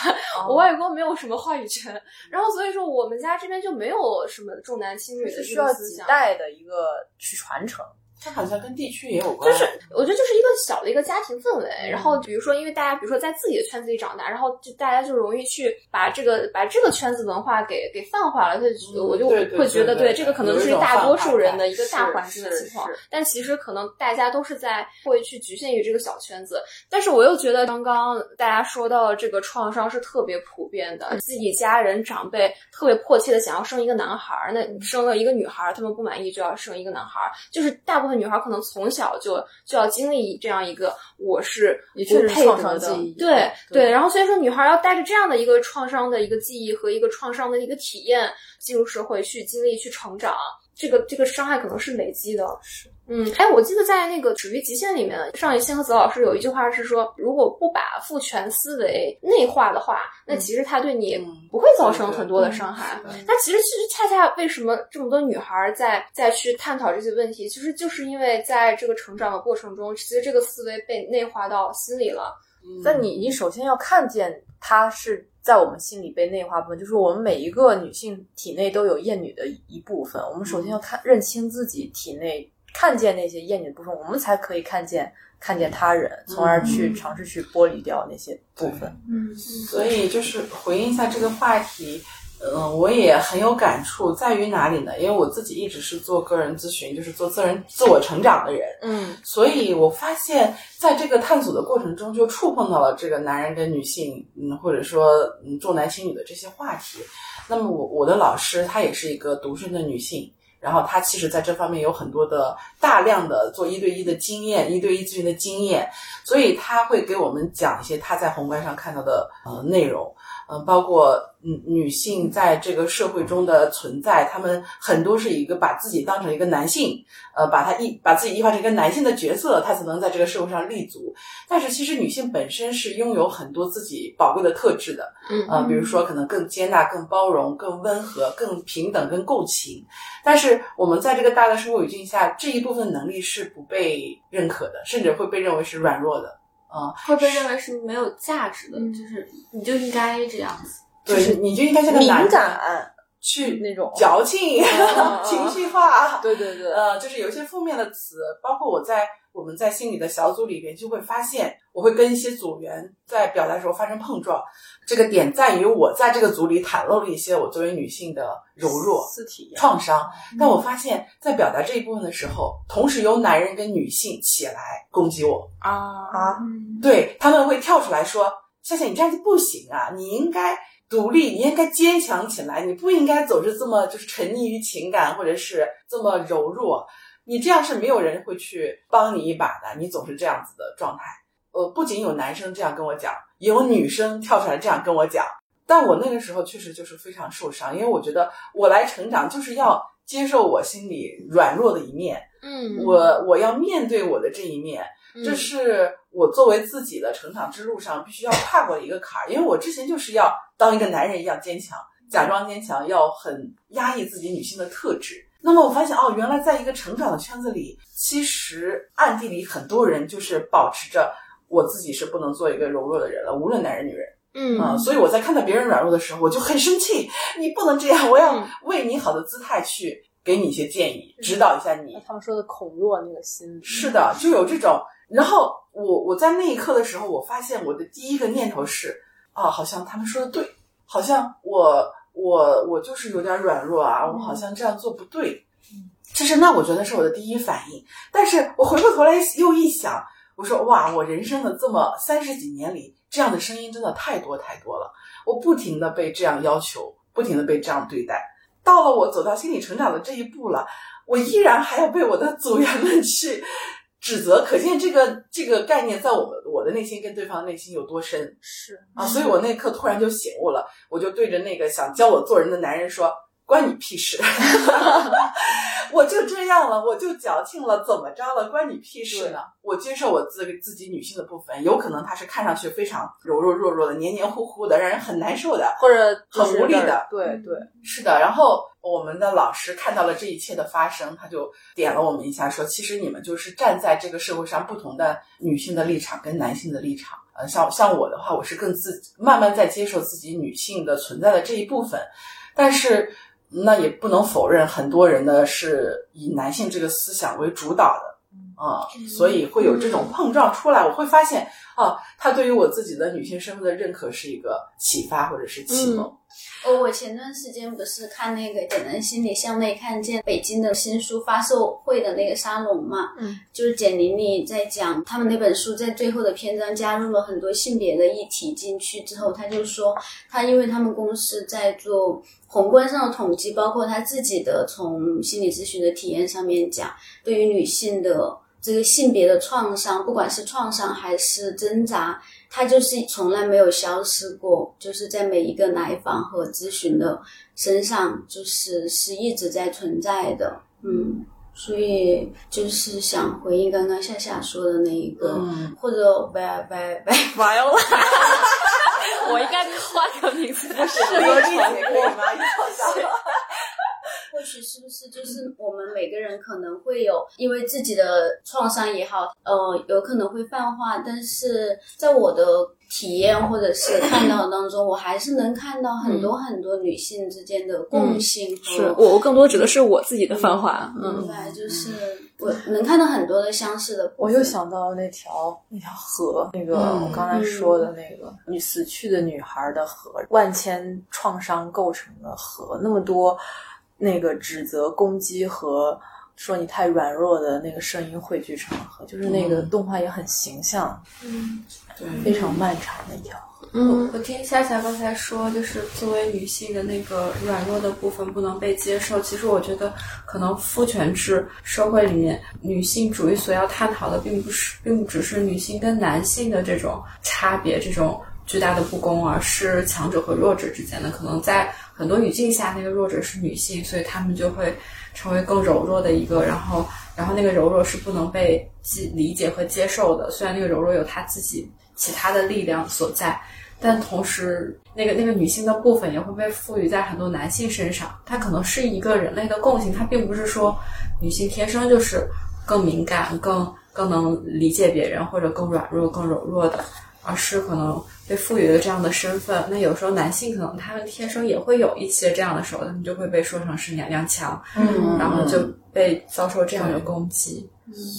我外公没有什么话语权，然后所以说我们家这边就没有什么重男轻女的需要几代的一个去传承。它好像跟地区也有关，就是我觉得就是一个小的一个家庭氛围。然后比如说，因为大家比如说在自己的圈子里长大，然后就大家就容易去把这个把这个圈子文化给给泛化了。就我就会觉得，对这个可能是大多数人的一个大环境的情况。但其实可能大家都是在会去局限于这个小圈子。但是我又觉得，刚刚大家说到这个创伤是特别普遍的，自己家人长辈特别迫切的想要生一个男孩儿，那生了一个女孩儿，他们不满意就要生一个男孩儿，就是大部分。女孩可能从小就就要经历这样一个我是不配得的，对对。然后所以说，女孩要带着这样的一个创伤的一个记忆和一个创伤的一个体验进入社会去经历去成长，这个这个伤害可能是累积的。是。嗯，哎，我记得在那个《止于极限》里面，上野千鹤子老师有一句话是说，如果不把父权思维内化的话，那其实他对你不会造成很多的伤害。那其实其实恰恰为什么这么多女孩在在去探讨这些问题，其实就是因为在这个成长的过程中，其实这个思维被内化到心里了。那你你首先要看见它是在我们心里被内化部分，就是我们每一个女性体内都有厌女的一部分。我们首先要看认清自己体内。看见那些厌女的部分，我们才可以看见看见他人，从而去尝试去剥离掉那些部分。嗯，所以就是回应一下这个话题，嗯，我也很有感触，在于哪里呢？因为我自己一直是做个人咨询，就是做自人自我成长的人。嗯，所以我发现在这个探索的过程中，就触碰到了这个男人跟女性，嗯，或者说嗯重男轻女的这些话题。那么我我的老师她也是一个独生的女性。然后他其实在这方面有很多的大量的做一对一的经验，一对一咨询的经验，所以他会给我们讲一些他在宏观上看到的呃内容，嗯，包括。女女性在这个社会中的存在，她们很多是一个把自己当成一个男性，呃，把她异把自己异化成一个男性的角色，她才能在这个社会上立足。但是其实女性本身是拥有很多自己宝贵的特质的，嗯，呃，比如说可能更接纳、更包容、更温和、更平等、更共情。但是我们在这个大的社会语境下，这一部分能力是不被认可的，甚至会被认为是软弱的，啊，会被认为是没有价值的，就是你就应该这样子。就是，你就应该像个敏感，去那种矫情、情绪化。对对对，呃，就是有一些负面的词，包括我在我们在心理的小组里边，就会发现，我会跟一些组员在表达的时候发生碰撞。这个点在于我在这个组里袒露了一些我作为女性的柔弱、私体创伤，但我发现，在表达这一部分的时候，同时有男人跟女性起来攻击我啊啊！对他们会跳出来说：“夏夏，你这样子不行啊，你应该。”独立，你应该坚强起来，你不应该总是这么就是沉溺于情感，或者是这么柔弱。你这样是没有人会去帮你一把的。你总是这样子的状态。呃，不仅有男生这样跟我讲，也有女生跳出来这样跟我讲。但我那个时候确实就是非常受伤，因为我觉得我来成长就是要接受我心里软弱的一面。嗯，我我要面对我的这一面。这是我作为自己的成长之路上必须要跨过的一个坎儿，因为我之前就是要当一个男人一样坚强，假装坚强，要很压抑自己女性的特质。那么我发现哦，原来在一个成长的圈子里，其实暗地里很多人就是保持着我自己是不能做一个柔弱的人了，无论男人女人。嗯啊，所以我在看到别人软弱的时候，我就很生气。你不能这样，我要嗯为你好的姿态去给你一些建议，指导一下你。他们说的恐弱那个心理，是的，就有这种。然后我我在那一刻的时候，我发现我的第一个念头是，啊，好像他们说的对，好像我我我就是有点软弱啊，我好像这样做不对。嗯其实那我觉得是我的第一反应，但是我回过头来又一想，我说哇，我人生的这么三十几年里，这样的声音真的太多太多了，我不停的被这样要求，不停的被这样对待。到了我走到心理成长的这一步了，我依然还要被我的组员们去指责，可见这个这个概念在我们我的内心跟对方的内心有多深是啊！所以我那一刻突然就醒悟了，我就对着那个想教我做人的男人说：“关你屁事！我就这样了，我就矫情了，怎么着了？关你屁事呢？我接受我自自己女性的部分，有可能她是看上去非常柔弱弱弱的、黏黏糊糊的，让人很难受的。或者很无力的对对，是的，然后我们的老师看到了这一切的发生，他就点了我们一下，说：“其实你们就是站在这个社会上不同的女性的立场跟男性的立场。呃，像像我的话，我是更自慢慢在接受自己女性的存在的这一部分，但是那也不能否认，很多人呢是以男性这个思想为主导的。”啊、所以会有这种碰撞出来，我会发现啊，他对于我自己的女性身份的认可是一个启发或者是启蒙。哦，我前段时间不是看那个简单心理向内看见北京的新书发售会的那个沙龙嘛，嗯，就是简玲玲在讲他们那本书在最后的篇章加入了很多性别的议题进去之后，他就说他因为他们公司在做宏观上的统计，包括他自己的从心理咨询的体验上面讲，对于女性的这个性别的创伤，不管是创伤还是挣扎，它就是从来没有消失过，就是在每一个来访和咨询的身上，就是是一直在存在的。嗯，所以就是想回应刚刚夏夏说的那一个，嗯或者拜拜拜，完了，我应该换个名字，不是适合这节可以吗？许是不是就是我们每个人可能会有因为自己的创伤也好，呃，有可能会泛化，但是在我的体验或者是看到当中，我还是能看到很多很多女性之间的共性和是我我更多指的是我自己的泛化，明嗯，白，就是我能看到很多的相似的。我又想到那条那条河，那个嗯我刚才说的那个女死去的女孩的河，万千创伤构成的河，那么多那个指责、攻击和说你太软弱的那个声音汇聚成河，就是那个嗯动画也很形象，对，非常漫长的一条河。嗯我听夏夏刚才说，就是作为女性的那个软弱的部分不能被接受。其实我觉得，可能父权制社会里面，女性主义所要探讨的，并不是，并不只是女性跟男性的这种差别，这种巨大的不公，而是强者和弱者之间的。可能在很多语境下，那个弱者是女性，所以他们就会成为更柔弱的一个，然后，然后那个柔弱是不能被接理解和接受的。虽然那个柔弱有她自己其他的力量所在。但同时，那个那个女性的部分也会被赋予在很多男性身上。它可能是一个人类的共性，它并不是说女性天生就是更敏感、更更能理解别人，或者更软弱、更柔弱的，而是可能被赋予了这样的身份。那有时候男性可能他们天生也会有一些这样的时候，他们就会被说成是娘娘腔，嗯然后就被遭受这样的攻击。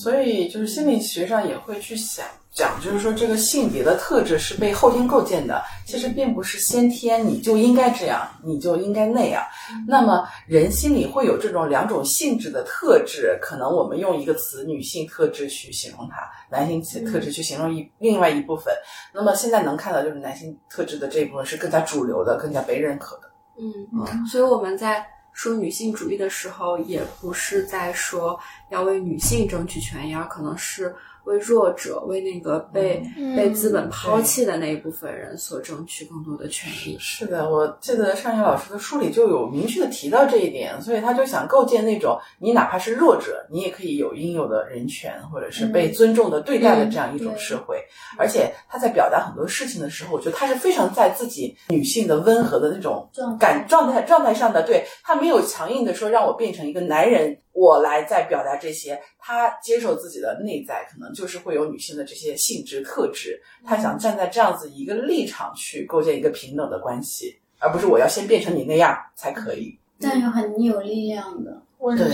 所以就是心理学上也会去想讲，就是说这个性别的特质是被后天构建的，其实并不是先天你就应该这样，你就应该那样。那么人心里会有这种两种性质的特质，可能我们用一个词女性特质去形容它，男性特质去形容一另外一部分。那么现在能看到就是男性特质的这一部分是更加主流的，更加被认可的。嗯，所以我们在说女性主义的时候，也不是在说要为女性争取权益，而可能是为弱者、为那个被被资本抛弃的那一部分人所争取更多的权益。是的，我记得上野老师的书里就有明确的提到这一点，所以他就想构建那种你哪怕是弱者，你也可以有应有的人权，或者是被尊重的对待的这样一种社会。而且他在表达很多事情的时候，我觉得他是非常在自己女性的温和的那种感状态状态上的，对他没有强硬的说让我变成一个男人，我来在表达这些。他接受自己的内在，可能就是会有女性的这些性质特质。他想站在这样子一个立场去构建一个平等的关系，而不是我要先变成你那样才可以。这样有很有力量的，温柔，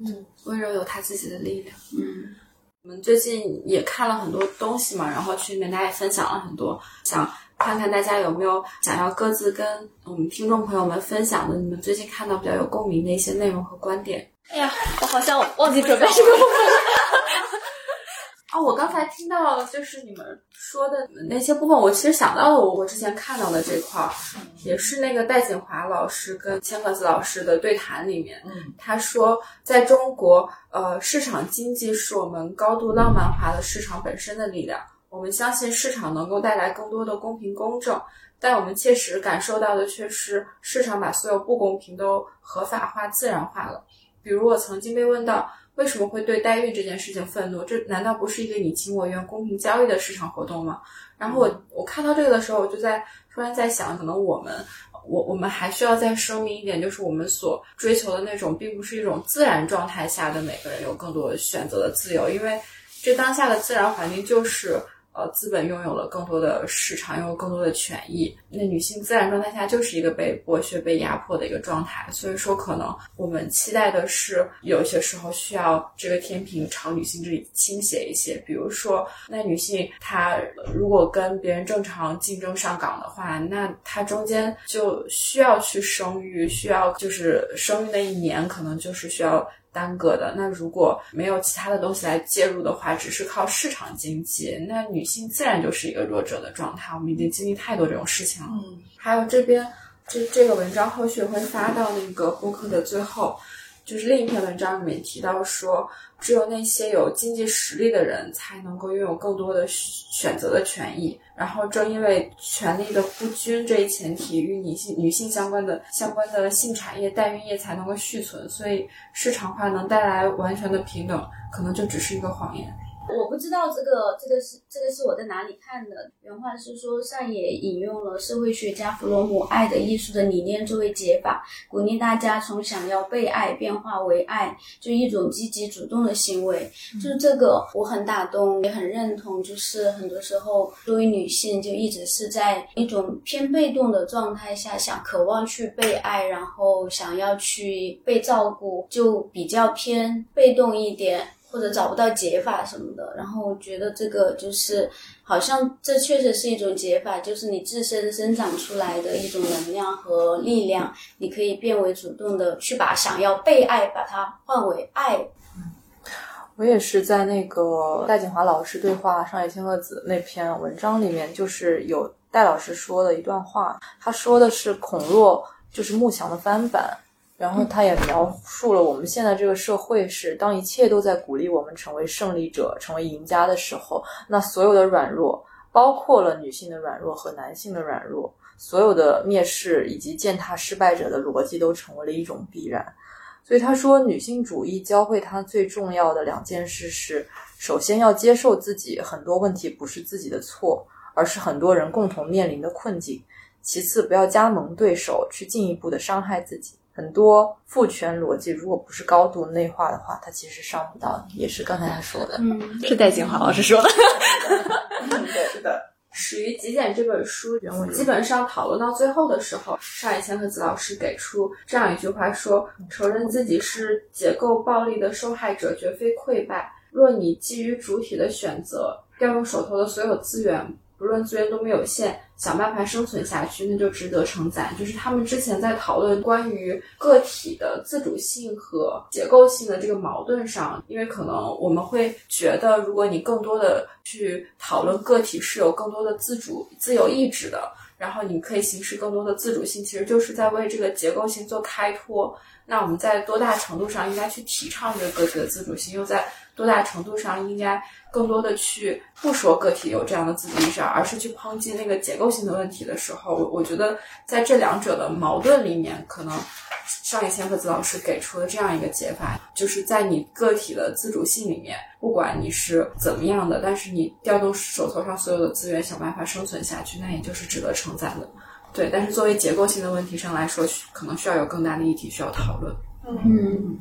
嗯，温柔有他自己的力量。嗯，我们最近也看了很多东西嘛，然后群里面大家也分享了很多，想看看大家有没有想要各自跟我们听众朋友们分享的，你们最近看到比较有共鸣的一些内容和观点。哎呀，我好像忘记准备这个部分了。啊，我刚才听到就是你们说的那些部分，我其实想到了我我之前看到的这块儿，也是那个戴锦华老师跟千鹤子老师的对谈里面，他说在中国，呃，市场经济是我们高度浪漫化的市场本身的力量，我们相信市场能够带来更多的公平公正，但我们切实感受到的却是市场把所有不公平都合法化、自然化了。比如我曾经被问到为什么会对代孕这件事情愤怒，这难道不是一个你情我愿、公平交易的市场活动吗？然后我我看到这个的时候，我就在突然在想，可能我们我我们还需要再声明一点，就是我们所追求的那种，并不是一种自然状态下的每个人有更多的选择的自由，因为这当下的自然环境就是。呃，资本拥有了更多的市场，拥有更多的权益。那女性自然状态下就是一个被剥削、被压迫的一个状态。所以说，可能我们期待的是，有些时候需要这个天平朝女性这里倾斜一些。比如说，那女性她如果跟别人正常竞争上岗的话，那她中间就需要去生育，需要就是生育那一年，可能就是需要。耽搁的那如果没有其他的东西来介入的话，只是靠市场经济，那女性自然就是一个弱者的状态。我们已经经历太多这种事情了。嗯，还有这边这这个文章后续会发到那个播客的最后。就是另一篇文章里面提到说，只有那些有经济实力的人才能够拥有更多的选择的权益。然后正因为权力的不均这一前提，与女性女性相关的相关的性产业代孕业才能够续存。所以市场化能带来完全的平等，可能就只是一个谎言。我不知道这个这个是这个是我在哪里看的。原话是说，上野引用了社会学家弗洛姆“爱的艺术”的理念作为解法，鼓励大家从想要被爱变化为爱，就一种积极主动的行为。就是这个，我很打动，也很认同。就是很多时候，作为女性，就一直是在一种偏被动的状态下，想渴望去被爱，然后想要去被照顾，就比较偏被动一点。或者找不到解法什么的，然后我觉得这个就是好像这确实是一种解法，就是你自身生长出来的一种能量和力量，你可以变为主动的去把想要被爱把它换为爱。我也是在那个戴锦华老师对话上野千鹤子那篇文章里面，就是有戴老师说的一段话，他说的是孔若就是慕强的翻版。然后他也描述了我们现在这个社会是，当一切都在鼓励我们成为胜利者、成为赢家的时候，那所有的软弱，包括了女性的软弱和男性的软弱，所有的蔑视以及践踏失败者的逻辑都成为了一种必然。所以他说，女性主义教会他最重要的两件事是：首先要接受自己很多问题不是自己的错，而是很多人共同面临的困境；其次，不要加盟对手，去进一步的伤害自己。很多父权逻辑，如果不是高度内化的话，它其实上不到。也是刚才他说的，嗯，是戴锦华老师说的。是的，《始于极简》这本书原文基本上讨论到最后的时候，上野千鹤子老师给出这样一句话说：“承认自己是结构暴力的受害者，绝非溃败。若你基于主体的选择，调用手头的所有资源。”不论资源多么有限，想办法生存下去，那就值得称赞。就是他们之前在讨论关于个体的自主性和结构性的这个矛盾上，因为可能我们会觉得，如果你更多的去讨论个体是有更多的自主、自由意志的。然后你可以行使更多的自主性，其实就是在为这个结构性做开脱。那我们在多大程度上应该去提倡这个个体的自主性，又在多大程度上应该更多的去不说个体有这样的自主意识，而是去抨击那个结构性的问题的时候，我我觉得在这两者的矛盾里面，可能上野千鹤子老师给出了这样一个解法，就是在你个体的自主性里面，不管你是怎么样的，但是你调动手头上所有的资源，想办法生存下去，那也就是值得称赞的。对，但是作为结构性的问题上来说，可能需要有更大的议题需要讨论。嗯，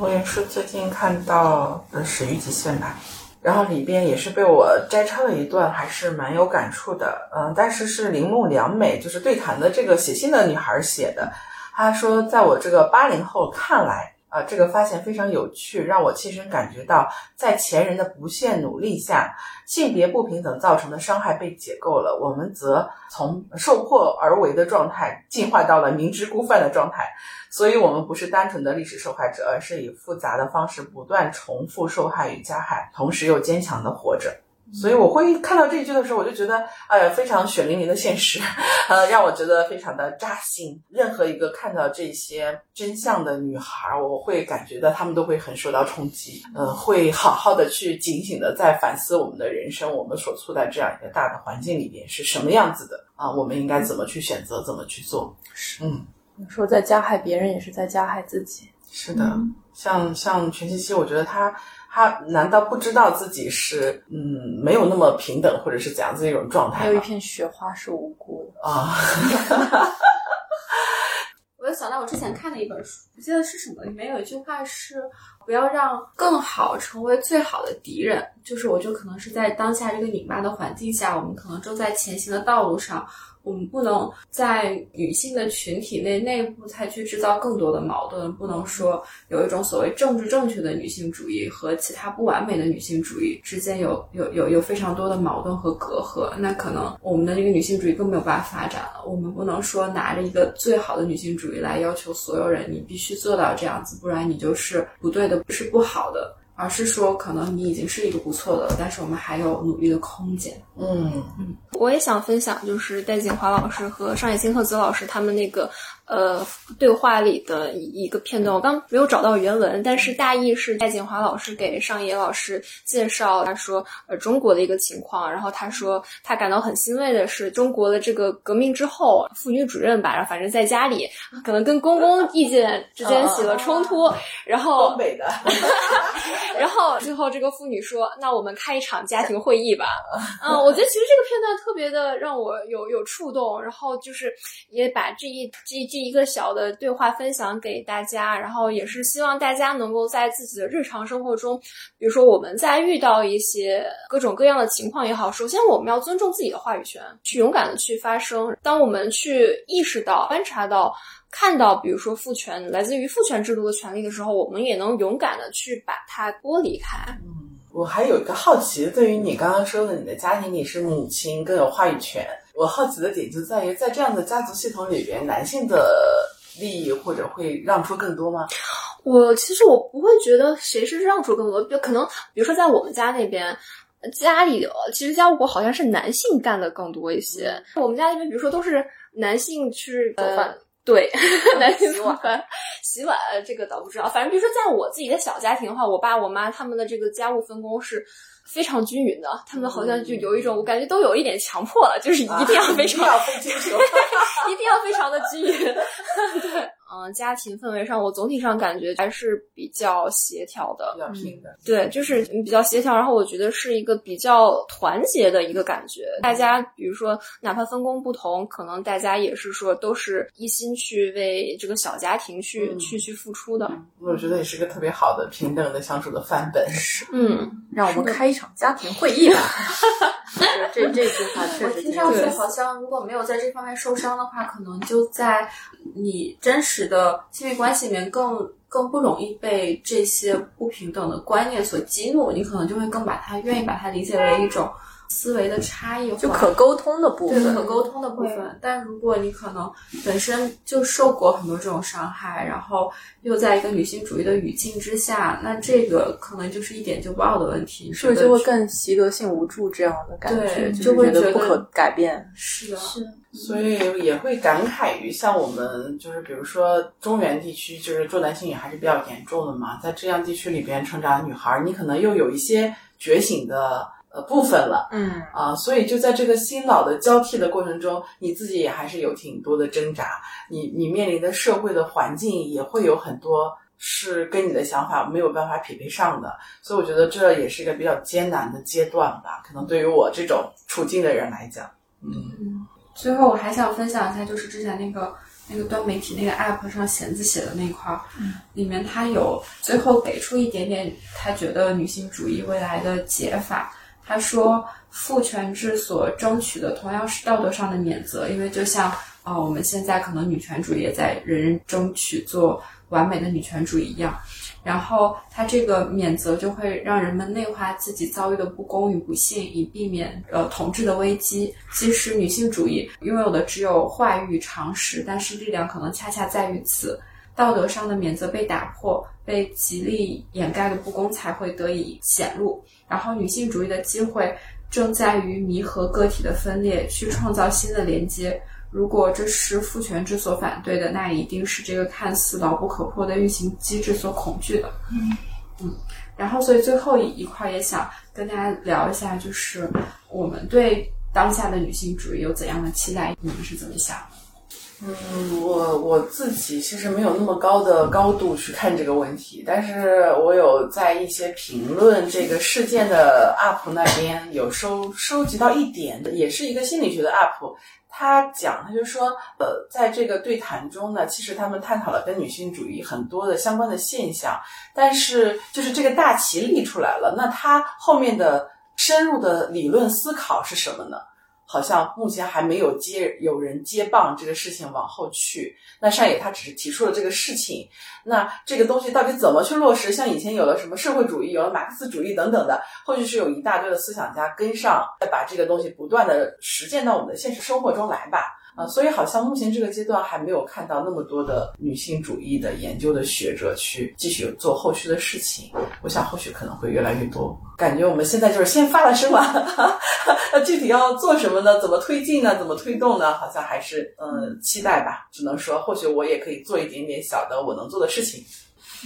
我也是最近看到的《始于极限》吧，然后里边也是被我摘抄了一段，还是蛮有感触的。嗯，但是是铃木良美，就是对谈的这个写信的女孩写的。她说，在我这个八零后看来。啊，这个发现非常有趣，让我切身感觉到，在前人的不懈努力下，性别不平等造成的伤害被解构了，我们则从受迫而为的状态进化到了明知故犯的状态。所以，我们不是单纯的历史受害者，而是以复杂的方式不断重复受害与加害，同时又坚强的活着。所以我会看到这一句的时候，我就觉得，哎呀，非常血淋淋的现实，呃，让我觉得非常的扎心。任何一个看到这些真相的女孩，我会感觉到她们都会很受到冲击，呃，会好好的去警醒的在反思我们的人生，我们所处在这样一个大的环境里边是什么样子的啊？我们应该怎么去选择，怎么去做？是嗯，有时候在加害别人，也是在加害自己。是的，像像全七七，我觉得他。他难道不知道自己是嗯没有那么平等，或者是怎样子一种状态？还有一片雪花是无辜的啊！我又想到我之前看的一本书，不记得是什么，里面有一句话是不要让更好成为最好的敌人。就是我觉得可能是在当下这个拧巴的环境下，我们可能正在前行的道路上。我们不能在女性的群体内内部才去制造更多的矛盾，不能说有一种所谓政治正确的女性主义和其他不完美的女性主义之间有有有有非常多的矛盾和隔阂，那可能我们的这个女性主义更没有办法发展了。我们不能说拿着一个最好的女性主义来要求所有人，你必须做到这样子，不然你就是不对的，是不好的。而是说，可能你已经是一个不错的了，但是我们还有努力的空间。嗯嗯，我也想分享，就是戴锦华老师和上野千鹤子老师他们那个。呃，对话里的一个片段，我刚没有找到原文，但是大意是戴锦华老师给上野老师介绍，他说，呃，中国的一个情况，然后他说他感到很欣慰的是，中国的这个革命之后，妇女主任吧，然后反正在家里可能跟公公意见之间起了冲突，然后东北的，然后最后这个妇女说，那我们开一场家庭会议吧。嗯，我觉得其实这个片段特别的让我有有触动，然后就是也把这一这。这一个小的对话分享给大家，然后也是希望大家能够在自己的日常生活中，比如说我们在遇到一些各种各样的情况也好，首先我们要尊重自己的话语权，去勇敢的去发声。当我们去意识到、观察到、看到，比如说父权来自于父权制度的权利的时候，我们也能勇敢的去把它剥离开。嗯，我还有一个好奇，对于你刚刚说的，你的家庭里是母亲更有话语权。我好奇的点就在于，在这样的家族系统里边，男性的利益或者会让出更多吗？我其实我不会觉得谁是让出更多，就可能比如说在我们家那边，家里其实家务活好像是男性干的更多一些。我们家那边，比如说都是男性去做饭，对，男性做饭、洗碗，这个倒不知道。反正比如说在我自己的小家庭的话，我爸我妈他们的这个家务分工是。非常均匀的，他们好像就有一种，我感觉都有一点强迫了，就是一定要非常，一定要非常的均匀，对。嗯，家庭氛围上，我总体上感觉还是比较协调的，比较平的。对，就是比较协调。然后我觉得是一个比较团结的一个感觉。大家比如说，哪怕分工不同，可能大家也是说都是一心去为这个小家庭去去去付出的。我觉得也是个特别好的平等的相处的范本。嗯，让我们开一场家庭会议吧。这这句话确实，听上去好像如果没有在这方面受伤的话，可能就在你真实。的亲密关系里面更更不容易被这些不平等的观念所激怒，你可能就会更把它愿意把它理解为一种。思维的差异，就可沟通的部分，可沟通的部分。但如果你可能本身就受过很多这种伤害，然后又在一个女性主义的语境之下，那这个可能就是一点就爆的问题，是不是就会更习得性无助这样的感觉，就会觉得不可改变。是的，是。所以也会感慨于，像我们就是比如说中原地区，就是重男轻女还是比较严重的嘛，在这样地区里边成长的女孩，你可能又有一些觉醒的。呃，部分了，嗯。啊，所以就在这个新老的交替的过程中，你自己也还是有挺多的挣扎，你你面临的社会的环境也会有很多是跟你的想法没有办法匹配上的，所以我觉得这也是一个比较艰难的阶段吧，可能对于我这种处境的人来讲，嗯，最后我还想分享一下，就是之前那个那个端媒体那个 app 上弦子写的那块儿，嗯，里面他有最后给出一点点他觉得女性主义未来的解法。他说，父权制所争取的同样是道德上的免责，因为就像啊，我们现在可能女权主义也在人人争取做完美的女权主义一样。然后，他这个免责就会让人们内化自己遭遇的不公与不幸，以避免呃统治的危机。其实，女性主义拥有的只有话语常识，但是力量可能恰恰在于此。道德上的免责被打破，被极力掩盖的不公才会得以显露。然后，女性主义的机会正在于弥合个体的分裂，去创造新的连接。如果这是父权制所反对的，那一定是这个看似牢不可破的运行机制所恐惧的。嗯嗯。然后，所以最后一一块也想跟大家聊一下，就是我们对当下的女性主义有怎样的期待？你们是怎么想？嗯，我我自己其实没有那么高的高度去看这个问题，但是我有在一些评论这个事件的 UP 那边有收收集到一点的，也是一个心理学的 UP，他讲他就说，呃，在这个对谈中呢，其实他们探讨了跟女性主义很多的相关的现象，但是就是这个大旗立出来了，那他后面的深入的理论思考是什么呢？好像目前还没有接有人接棒这个事情往后去。那上野他只是提出了这个事情，那这个东西到底怎么去落实？像以前有了什么社会主义，有了马克思主义等等的，后续是有一大堆的思想家跟上，再把这个东西不断的实践到我们的现实生活中来吧。啊，所以好像目前这个阶段还没有看到那么多的女性主义的研究的学者去继续做后续的事情。我想后续可能会越来越多。感觉我们现在就是先发了声嘛，那具体要做什么呢？怎么推进呢？怎么推动呢？好像还是嗯期待吧。只能说或许我也可以做一点点小的我能做的事情。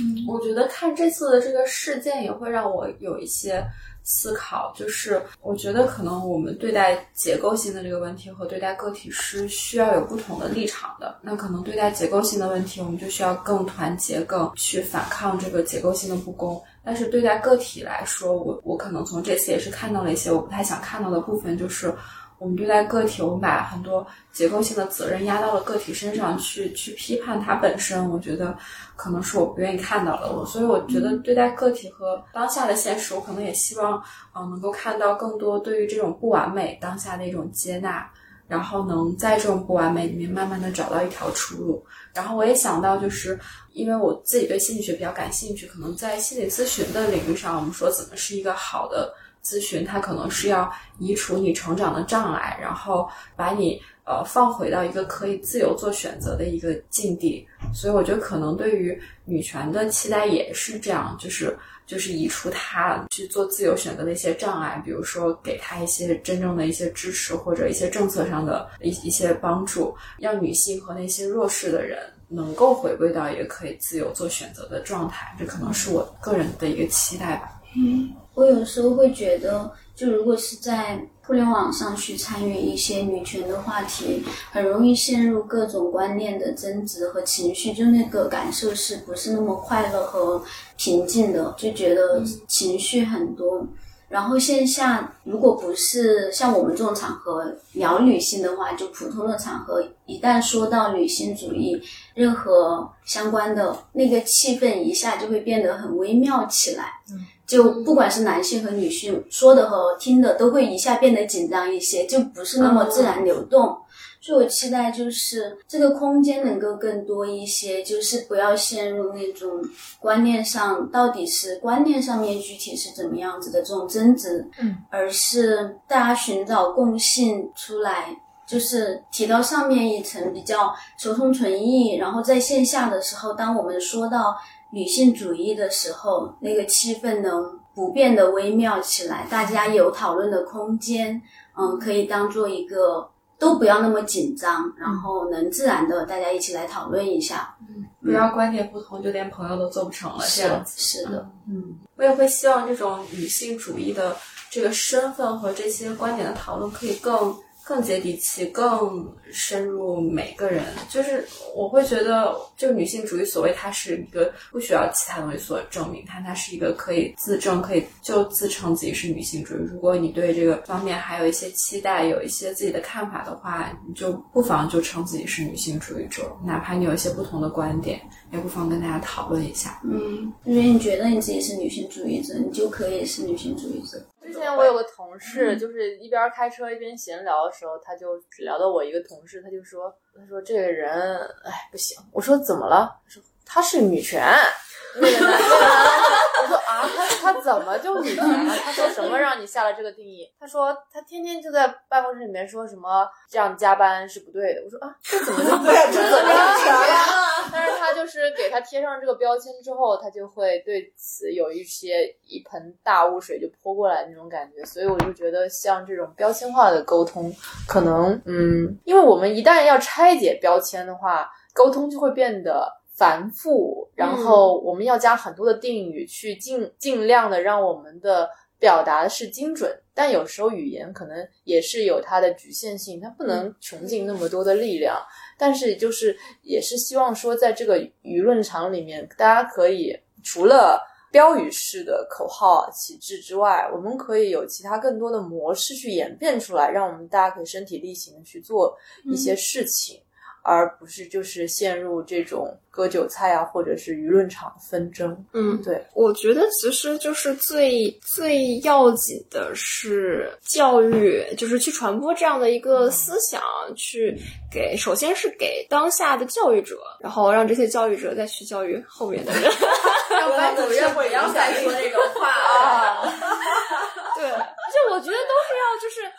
嗯，我觉得看这次的这个事件也会让我有一些。思考就是，我觉得可能我们对待结构性的这个问题和对待个体是需要有不同的立场的。那可能对待结构性的问题，我们就需要更团结，更去反抗这个结构性的不公。但是对待个体来说，我我可能从这次也是看到了一些我不太想看到的部分，就是。我们对待个体，我们把很多结构性的责任压到了个体身上去，去批判它本身，我觉得可能是我不愿意看到的。所以我觉得对待个体和当下的现实，我可能也希望，嗯，能够看到更多对于这种不完美当下的一种接纳，然后能在这种不完美里面慢慢的找到一条出路。然后我也想到，就是因为我自己对心理学比较感兴趣，可能在心理咨询的领域上，我们说怎么是一个好的。咨询它可能是要移除你成长的障碍，然后把你呃放回到一个可以自由做选择的一个境地。所以我觉得可能对于女权的期待也是这样，就是就是移除她去做自由选择的一些障碍，比如说给她一些真正的一些支持或者一些政策上的一一些帮助，让女性和那些弱势的人能够回归到一个可以自由做选择的状态。这可能是我个人的一个期待吧。嗯。我有时候会觉得，就如果是在互联网上去参与一些女权的话题，很容易陷入各种观念的争执和情绪，就那个感受是不是那么快乐和平静的？就觉得情绪很多。然后线下如果不是像我们这种场合聊女性的话，就普通的场合，一旦说到女性主义，任何相关的那个气氛一下就会变得很微妙起来。就不管是男性和女性说的和听的，都会一下变得紧张一些，就不是那么自然流动。所以我期待就是这个空间能够更多一些，就是不要陷入那种观念上到底是观念上面具体是怎么样子的这种争执，嗯，而是大家寻找共性出来。就是提到上面一层比较求同存异，然后在线下的时候，当我们说到女性主义的时候，那个气氛能不变的微妙起来，大家有讨论的空间，嗯，可以当做一个都不要那么紧张，然后能自然的大家一起来讨论一下，嗯不要观点不同就连朋友都做不成了，这样子。是的，嗯，我也会希望这种女性主义的这个身份和这些观点的讨论可以更。更接地气，更深入每个人。就是我会觉得，就女性主义，所谓它是一个不需要其他东西所证明，它它是一个可以自证，可以就自称自己是女性主义。如果你对这个方面还有一些期待，有一些自己的看法的话，你就不妨就称自己是女性主义者，哪怕你有一些不同的观点，也不妨跟大家讨论一下。嗯，因为你觉得你自己是女性主义者，你就可以是女性主义者。之前我有个同事，就是一边开车一边闲聊的时候，他就聊到我一个同事，他就说：“他说这个人，哎，不行。”我说：“怎么了？”他说：“他是女权。”那个男，的，我说：“啊，他他怎么就女权了？”他说：“什么让你下了这个定义？”他说：“他天天就在办公室里面说什么这样加班是不对的。”我说：“啊，这怎么就对？这怎么女权了？” 但是他就是给他贴上这个标签之后，他就会对此有一些一盆大雾水就泼过来那种感觉，所以我就觉得像这种标签化的沟通，可能嗯，因为我们一旦要拆解标签的话，沟通就会变得繁复，然后我们要加很多的定语去尽尽量的让我们的表达是精准，但有时候语言可能也是有它的局限性，它不能穷尽那么多的力量。但是，就是也是希望说，在这个舆论场里面，大家可以除了标语式的口号旗帜之外，我们可以有其他更多的模式去演变出来，让我们大家可以身体力行的去做一些事情。而不是就是陷入这种割韭菜啊，或者是舆论场纷争。嗯，对，我觉得其实就是最最要紧的是教育，就是去传播这样的一个思想，去给首先是给当下的教育者，然后让这些教育者再去教育后面的人。让班主任 不要再说这种话啊！对，就我觉得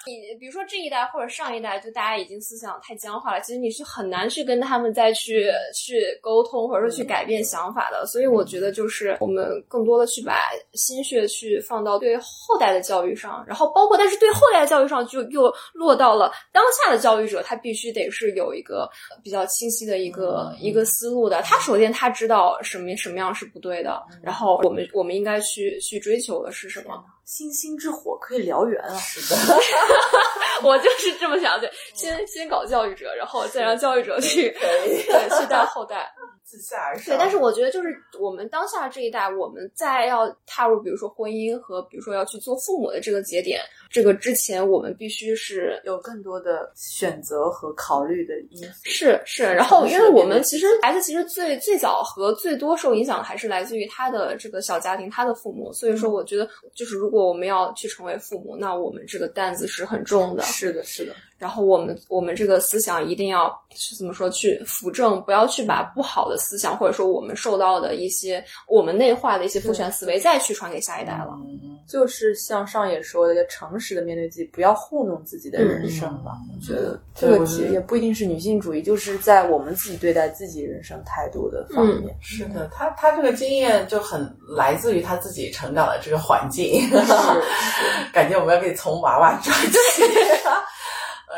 你比如说这一代或者上一代，就大家已经思想太僵化了，其实你是很难去跟他们再去去沟通，或者说去改变想法的。所以我觉得就是我们更多的去把心血去放到对后代的教育上，然后包括但是对后代的教育上，就又落到了当下的教育者，他必须得是有一个比较清晰的一个一个思路的。他首先他知道什么什么样是不对的，然后我们我们应该去去追求的是什么。星星之火可以燎原啊！是的，我就是这么想的。先先搞教育者，然后再让教育者去对去带后代，自下而上。对，但是我觉得就是我们当下这一代，我们在要踏入，比如说婚姻和比如说要去做父母的这个节点，这个之前我们必须是有更多的选择和考虑的因素。是是，然后因为我们其实孩子其实最最早和最多受影响的还是来自于他的这个小家庭，他的父母。所以说，我觉得就是如果我们要去成为父母，那我们这个担子是很重的。是的，是的。然后我们我们这个思想一定要是怎么说去扶正，不要去把不好的思想或者说我们受到的一些我们内化的一些父权思维再去传给下一代了。就是像上野说的，要诚实的面对自己，不要糊弄自己的人生吧。我觉得这个其实也不一定是女性主义，就是在我们自己对待自己人生态度的方面。是的，他他这个经验就很来自于他自己成长的这个环境，感觉我们要可以从娃娃抓起。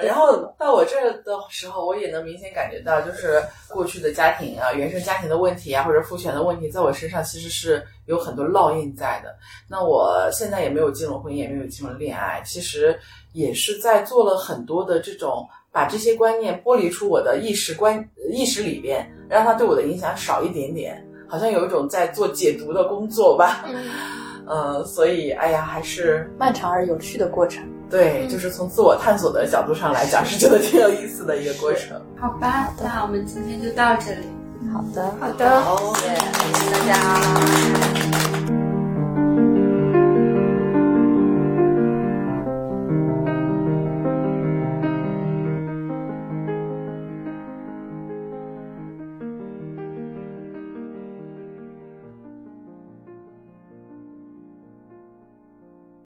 然后到我这儿的时候，我也能明显感觉到，就是过去的家庭啊、原生家庭的问题啊，或者父权的问题，在我身上其实是有很多烙印在的。那我现在也没有进入婚姻，也没有进入恋爱，其实也是在做了很多的这种把这些观念剥离出我的意识观意识里边，让它对我的影响少一点点，好像有一种在做解读的工作吧。嗯，所以哎呀，还是漫长而有趣的过程。对，就是从自我探索的角度上来讲，是觉得挺有意思的一个过程。好吧，那我们今天就到这里。好的，好的，好，谢谢大家。